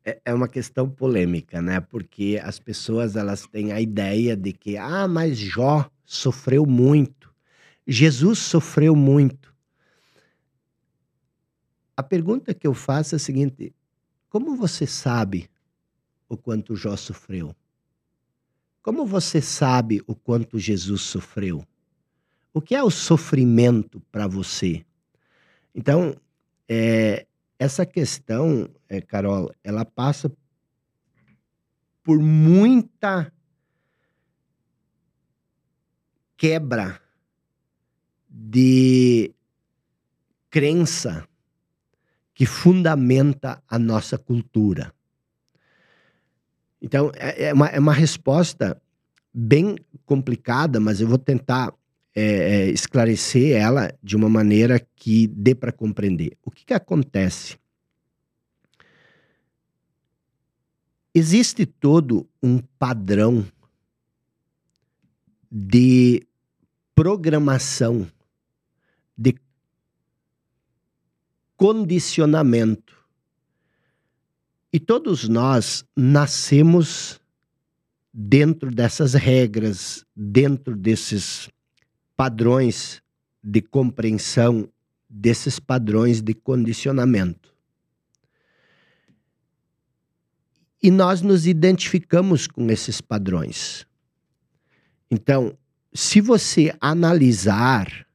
É, é uma questão polêmica, né? Porque as pessoas elas têm a ideia de que, ah, mas Jó sofreu muito. Jesus sofreu muito. A pergunta que eu faço é a seguinte: como você sabe o quanto Jó sofreu? Como você sabe o quanto Jesus sofreu? O que é o sofrimento para você? Então, é, essa questão, é, Carol, ela passa por muita quebra de crença que fundamenta a nossa cultura. Então, é, é uma, é uma resposta bem complicada, mas eu vou tentar é, é, esclarecer ela de uma maneira que dê para compreender. O que, que acontece? Existe todo um padrão de programação, de condicionamento. E todos nós nascemos dentro dessas regras, dentro desses padrões de compreensão desses padrões de condicionamento. E nós nos identificamos com esses padrões. Então, se você analisar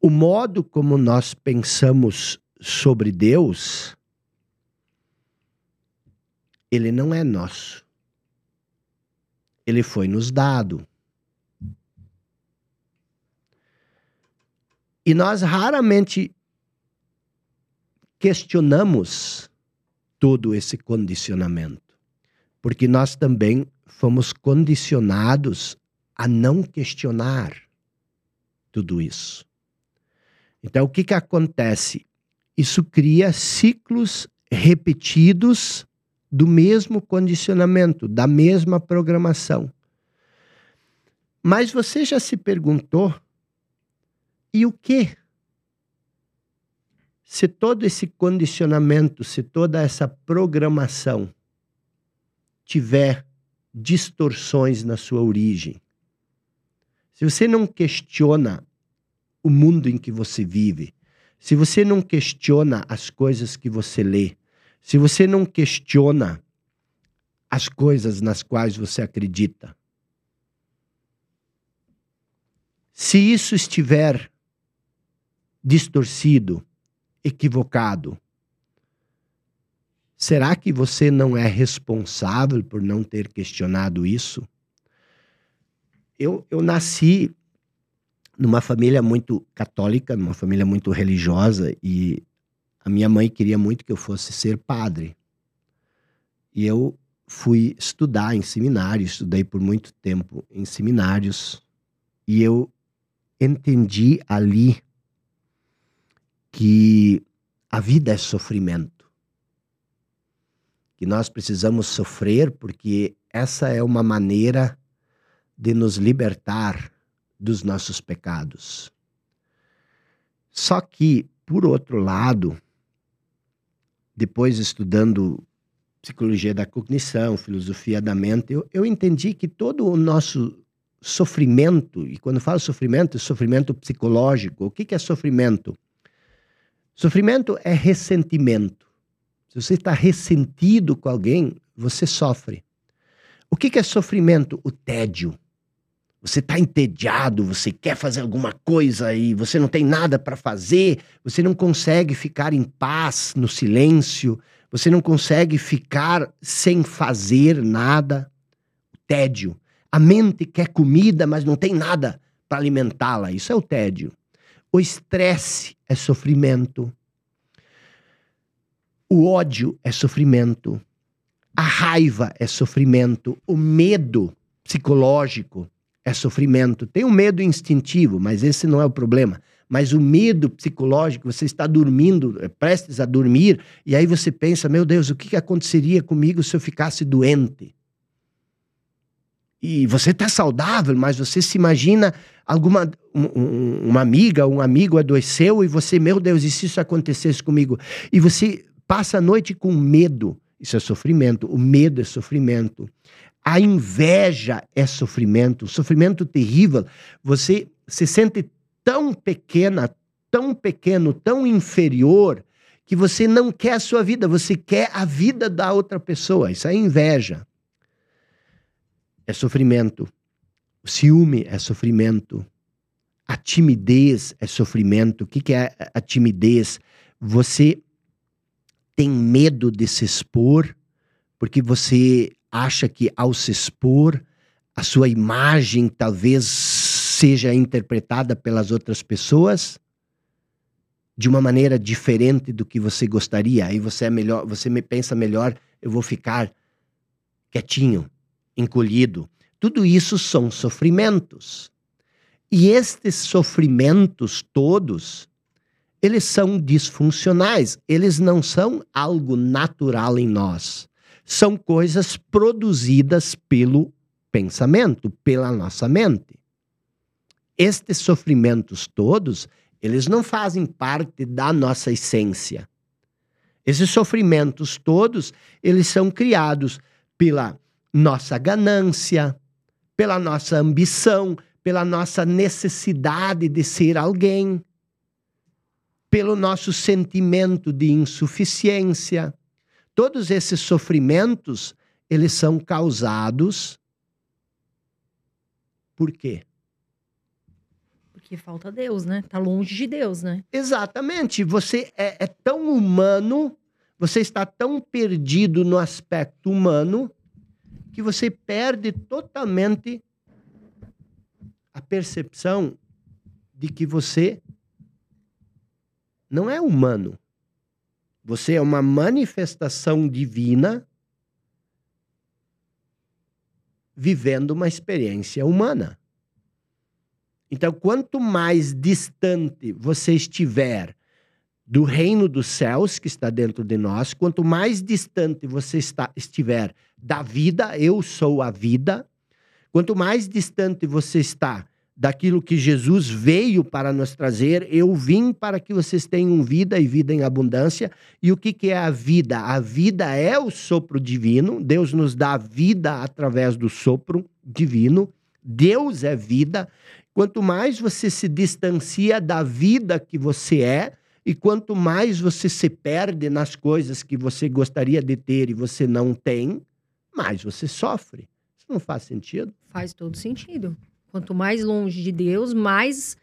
o modo como nós pensamos sobre Deus, ele não é nosso. Ele foi nos dado. E nós raramente questionamos todo esse condicionamento, porque nós também fomos condicionados a não questionar tudo isso. Então, o que, que acontece? Isso cria ciclos repetidos do mesmo condicionamento, da mesma programação. Mas você já se perguntou: e o que? Se todo esse condicionamento, se toda essa programação tiver distorções na sua origem, se você não questiona o mundo em que você vive, se você não questiona as coisas que você lê, se você não questiona as coisas nas quais você acredita, se isso estiver distorcido, equivocado, será que você não é responsável por não ter questionado isso? Eu, eu nasci numa família muito católica, numa família muito religiosa, e a minha mãe queria muito que eu fosse ser padre. E eu fui estudar em seminário, estudei por muito tempo em seminários, e eu entendi ali que a vida é sofrimento. Que nós precisamos sofrer porque essa é uma maneira de nos libertar dos nossos pecados. Só que, por outro lado, depois estudando psicologia da cognição, filosofia da mente, eu, eu entendi que todo o nosso sofrimento, e quando falo sofrimento, é sofrimento psicológico. O que, que é sofrimento? Sofrimento é ressentimento. Se você está ressentido com alguém, você sofre. O que, que é sofrimento? O tédio. Você está entediado, você quer fazer alguma coisa e você não tem nada para fazer, você não consegue ficar em paz no silêncio, você não consegue ficar sem fazer nada. Tédio. A mente quer comida, mas não tem nada para alimentá-la. Isso é o tédio. O estresse é sofrimento. O ódio é sofrimento. A raiva é sofrimento. O medo psicológico é sofrimento. Tem o medo instintivo, mas esse não é o problema. Mas o medo psicológico, você está dormindo, é, prestes a dormir, e aí você pensa: meu Deus, o que aconteceria comigo se eu ficasse doente? e você está saudável, mas você se imagina alguma um, uma amiga, um amigo adoeceu e você, meu Deus, e se isso acontecesse comigo? E você passa a noite com medo. Isso é sofrimento. O medo é sofrimento. A inveja é sofrimento. Sofrimento terrível. Você se sente tão pequena, tão pequeno, tão inferior, que você não quer a sua vida, você quer a vida da outra pessoa. Isso é inveja é sofrimento. O ciúme é sofrimento. A timidez é sofrimento. O que, é a timidez? Você tem medo de se expor, porque você acha que ao se expor, a sua imagem talvez seja interpretada pelas outras pessoas de uma maneira diferente do que você gostaria. Aí você é melhor, você me pensa melhor, eu vou ficar quietinho, encolhido. Tudo isso são sofrimentos. E estes sofrimentos todos, eles são disfuncionais, eles não são algo natural em nós. São coisas produzidas pelo pensamento, pela nossa mente. Estes sofrimentos todos, eles não fazem parte da nossa essência. Esses sofrimentos todos, eles são criados pela nossa ganância, pela nossa ambição, pela nossa necessidade de ser alguém, pelo nosso sentimento de insuficiência. Todos esses sofrimentos, eles são causados Por quê? Porque falta Deus, né? Tá longe de Deus, né? Exatamente. Você é, é tão humano, você está tão perdido no aspecto humano, que você perde totalmente a percepção de que você não é humano. Você é uma manifestação divina vivendo uma experiência humana. Então, quanto mais distante você estiver do reino dos céus que está dentro de nós, quanto mais distante você está, estiver da vida, eu sou a vida, quanto mais distante você está daquilo que Jesus veio para nos trazer. Eu vim para que vocês tenham vida e vida em abundância. E o que, que é a vida? A vida é o sopro divino. Deus nos dá vida através do sopro divino. Deus é vida. Quanto mais você se distancia da vida que você é, e quanto mais você se perde nas coisas que você gostaria de ter e você não tem, mais você sofre. Isso não faz sentido? Faz todo sentido. Quanto mais longe de Deus, mais,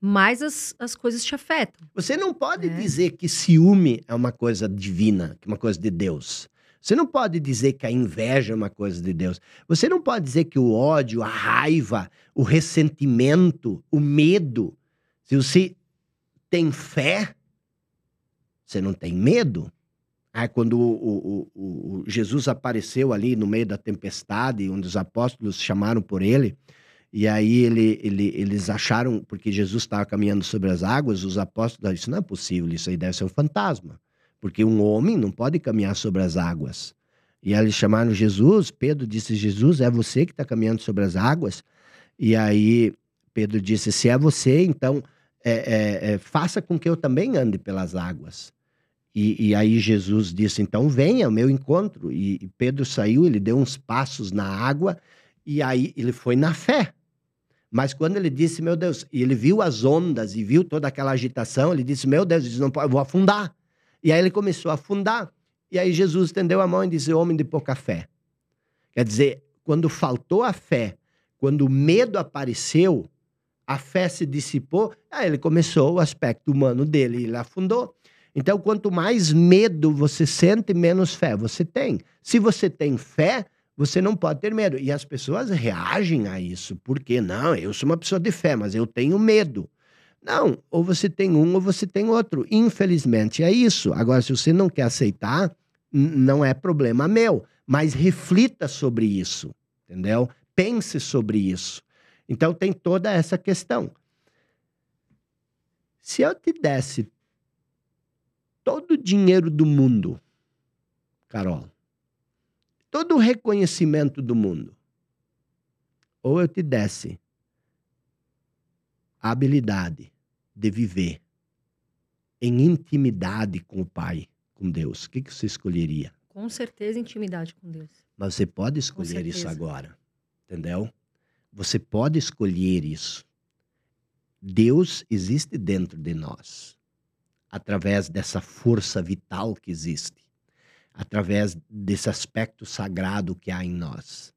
mais as, as coisas te afetam. Você não pode é. dizer que ciúme é uma coisa divina, que é uma coisa de Deus. Você não pode dizer que a inveja é uma coisa de Deus. Você não pode dizer que o ódio, a raiva, o ressentimento, o medo. Se você tem fé, você não tem medo. Aí, quando o, o, o, o Jesus apareceu ali no meio da tempestade, onde os apóstolos chamaram por ele, e aí ele, ele, eles acharam, porque Jesus estava caminhando sobre as águas, os apóstolos, isso não é possível, isso aí deve ser um fantasma. Porque um homem não pode caminhar sobre as águas. E aí eles chamaram Jesus, Pedro disse, Jesus, é você que está caminhando sobre as águas? E aí Pedro disse, se é você, então é, é, é, faça com que eu também ande pelas águas. E, e, aí Jesus disse, então venha ao meu encontro. E, e Pedro saiu, ele deu uns passos na água, e aí ele foi na fé. Mas quando ele disse, meu Deus, e ele viu as ondas e viu toda aquela agitação, ele disse, meu Deus, não eu vou afundar. E aí ele começou a afundar. E aí Jesus estendeu a mão e disse, homem de pouca fé. Quer dizer, quando faltou a fé, quando o medo apareceu, a fé se dissipou, aí ele começou o aspecto humano dele e ele afundou. Então, quanto mais medo você sente, menos fé você tem. Se você tem fé, você não pode ter medo. E as pessoas reagem a isso. Porque não, eu sou uma pessoa de fé, mas eu tenho medo. Não, ou você tem um ou você tem outro. Infelizmente é isso. Agora, se você não quer aceitar, não é problema meu. Mas reflita sobre isso, entendeu? Pense sobre isso. Então tem toda essa questão. Se eu te desse todo o dinheiro do mundo, Carol, todo o reconhecimento do mundo, ou eu te desse a habilidade de viver em intimidade com o Pai, com Deus, o que, que você escolheria? Com certeza, intimidade com Deus. Mas você pode escolher isso agora, entendeu? Você pode escolher isso. Deus existe dentro de nós, através dessa força vital que existe através desse aspecto sagrado que há em nós.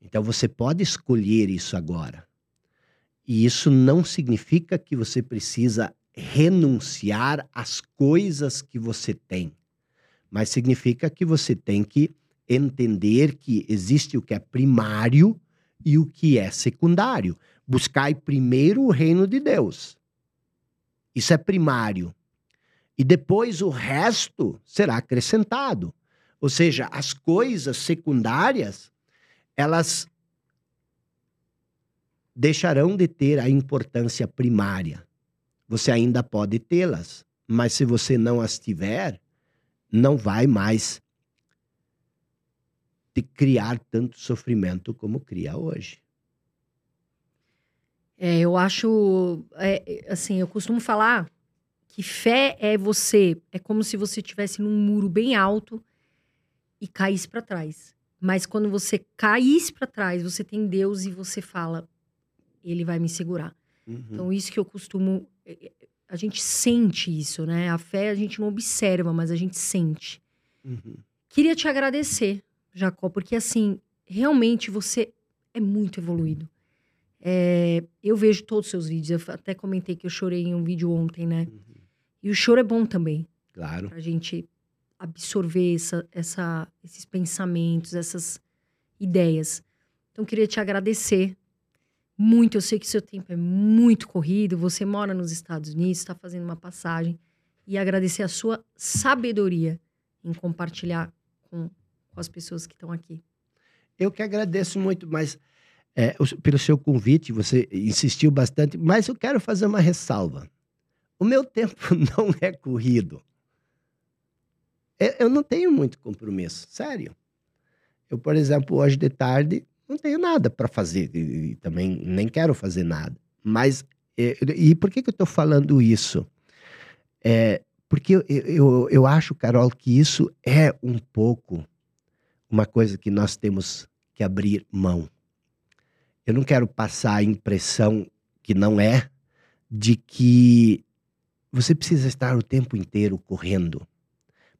Então você pode escolher isso agora. E isso não significa que você precisa renunciar às coisas que você tem, mas significa que você tem que entender que existe o que é primário e o que é secundário. Buscai primeiro o reino de Deus. Isso é primário. E depois o resto será acrescentado. Ou seja, as coisas secundárias, elas deixarão de ter a importância primária. Você ainda pode tê-las, mas se você não as tiver, não vai mais te criar tanto sofrimento como cria hoje. É, eu acho, é, assim, eu costumo falar que fé é você, é como se você estivesse num muro bem alto e caísse para trás. Mas quando você caísse para trás, você tem Deus e você fala, ele vai me segurar. Uhum. Então isso que eu costumo é, é, a gente sente isso, né? A fé a gente não observa, mas a gente sente. Uhum. Queria te agradecer, Jacó, porque assim, realmente você é muito evoluído. É, eu vejo todos os seus vídeos. Eu até comentei que eu chorei em um vídeo ontem, né? E o choro é bom também. Claro. Pra gente absorver essa, essa, esses pensamentos, essas ideias. Então, queria te agradecer muito. Eu sei que seu tempo é muito corrido. Você mora nos Estados Unidos, está fazendo uma passagem. E agradecer a sua sabedoria em compartilhar com, com as pessoas que estão aqui. Eu que agradeço muito, mas é, pelo seu convite, você insistiu bastante, mas eu quero fazer uma ressalva. O meu tempo não é corrido. Eu não tenho muito compromisso, sério. Eu, por exemplo, hoje de tarde não tenho nada para fazer e, também nem quero fazer nada. Mas e, e por que, que eu estou falando isso? É, porque eu, eu, eu acho, Carol, que isso é um pouco uma coisa que nós temos que abrir mão. Eu não quero passar a impressão que não é de que você precisa estar o tempo inteiro correndo.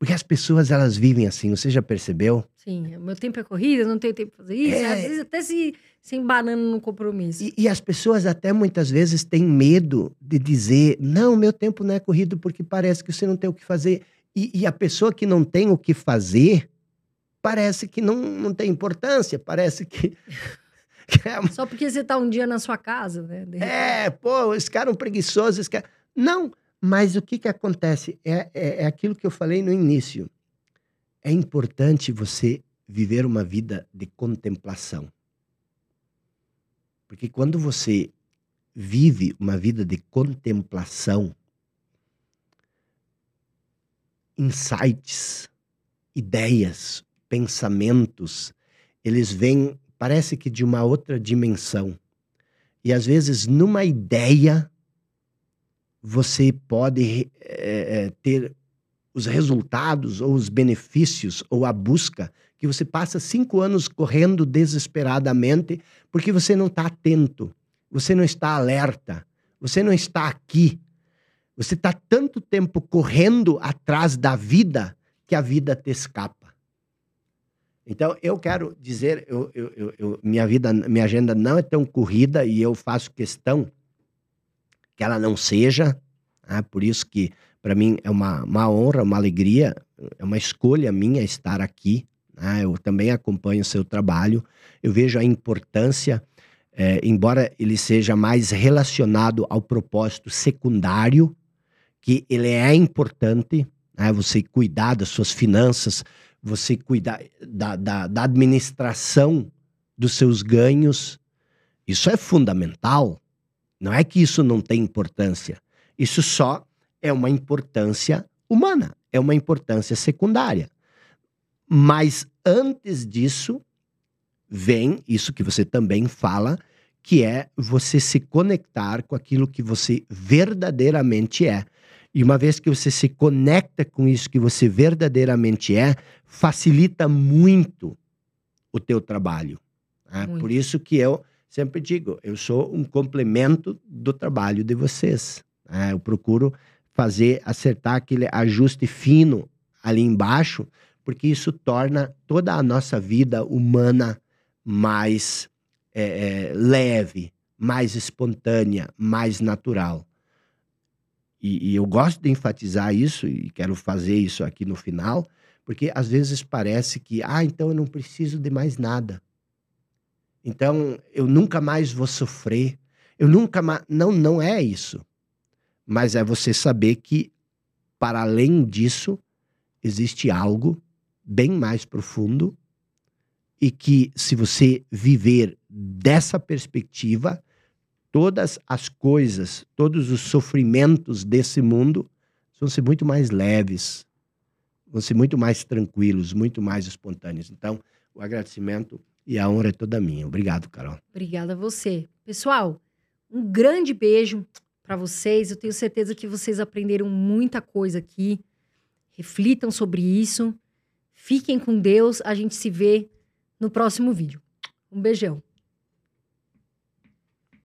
Porque as pessoas, elas vivem assim, você já percebeu? Sim, meu tempo é corrida, não tenho tempo para fazer isso. É... Às vezes até se, se embanando no compromisso. E, e, as pessoas até muitas vezes têm medo de dizer, não, meu tempo não é corrido porque parece que você não tem o que fazer. E, e a pessoa que não tem o que fazer, parece que não, não tem importância, parece que... É Só porque você está um dia na sua casa, né? É, pô, esse cara é um preguiçoso, esse cara... Não, mas o que, que acontece? É, é, é aquilo que eu falei no início. É importante você viver uma vida de contemplação. Porque quando você vive uma vida de contemplação, insights, ideias, pensamentos, eles vêm, parece que de uma outra dimensão. E às vezes, numa ideia, você pode é, ter os resultados ou os benefícios ou a busca que você passa cinco anos correndo desesperadamente porque você não está atento, você não está alerta, você não está aqui. Você está tanto tempo correndo atrás da vida que a vida te escapa. Então, eu quero dizer, eu, eu, eu, minha vida, minha agenda não é tão corrida e eu faço questão que ela não seja. Né? Por isso que, para mim, é uma, uma honra, uma alegria, é uma escolha minha estar aqui. Né? Eu também acompanho o seu trabalho. Eu vejo a importância, é, embora ele seja mais relacionado ao propósito secundário, que ele é importante, né? você cuidar das suas finanças, você cuidar da, da, da administração dos seus ganhos. Isso é fundamental. Não é que isso não tem importância. Isso só é uma importância humana, é uma importância secundária. Mas antes disso, vem isso que você também fala, que é você se conectar com aquilo que você verdadeiramente é. E uma vez que você se conecta com isso que você verdadeiramente é, facilita muito o teu trabalho. Né? Por isso que eu sempre digo, eu sou um complemento do trabalho de vocês. Né? Eu procuro fazer, acertar aquele ajuste fino ali embaixo, porque isso torna toda a nossa vida humana mais é, é, leve, mais espontânea, mais natural. E, e, eu gosto de enfatizar isso e quero fazer isso aqui no final, porque às vezes parece que, ah, então eu não preciso de mais nada. Então, eu nunca mais vou sofrer. Eu nunca mais. Não, não é isso. Mas é você saber que, para além disso, existe algo bem mais profundo e que, se você viver dessa perspectiva, todas as coisas, todos os sofrimentos desse mundo vão ser muito mais leves, vão ser muito mais tranquilos, muito mais espontâneos. Então, o agradecimento e a honra é toda minha. Obrigado, Carol. Obrigada a você. Pessoal, um grande beijo para vocês. Eu tenho certeza que vocês aprenderam muita coisa aqui. Reflitam sobre isso. Fiquem com Deus. A gente se vê no próximo vídeo. Um beijão.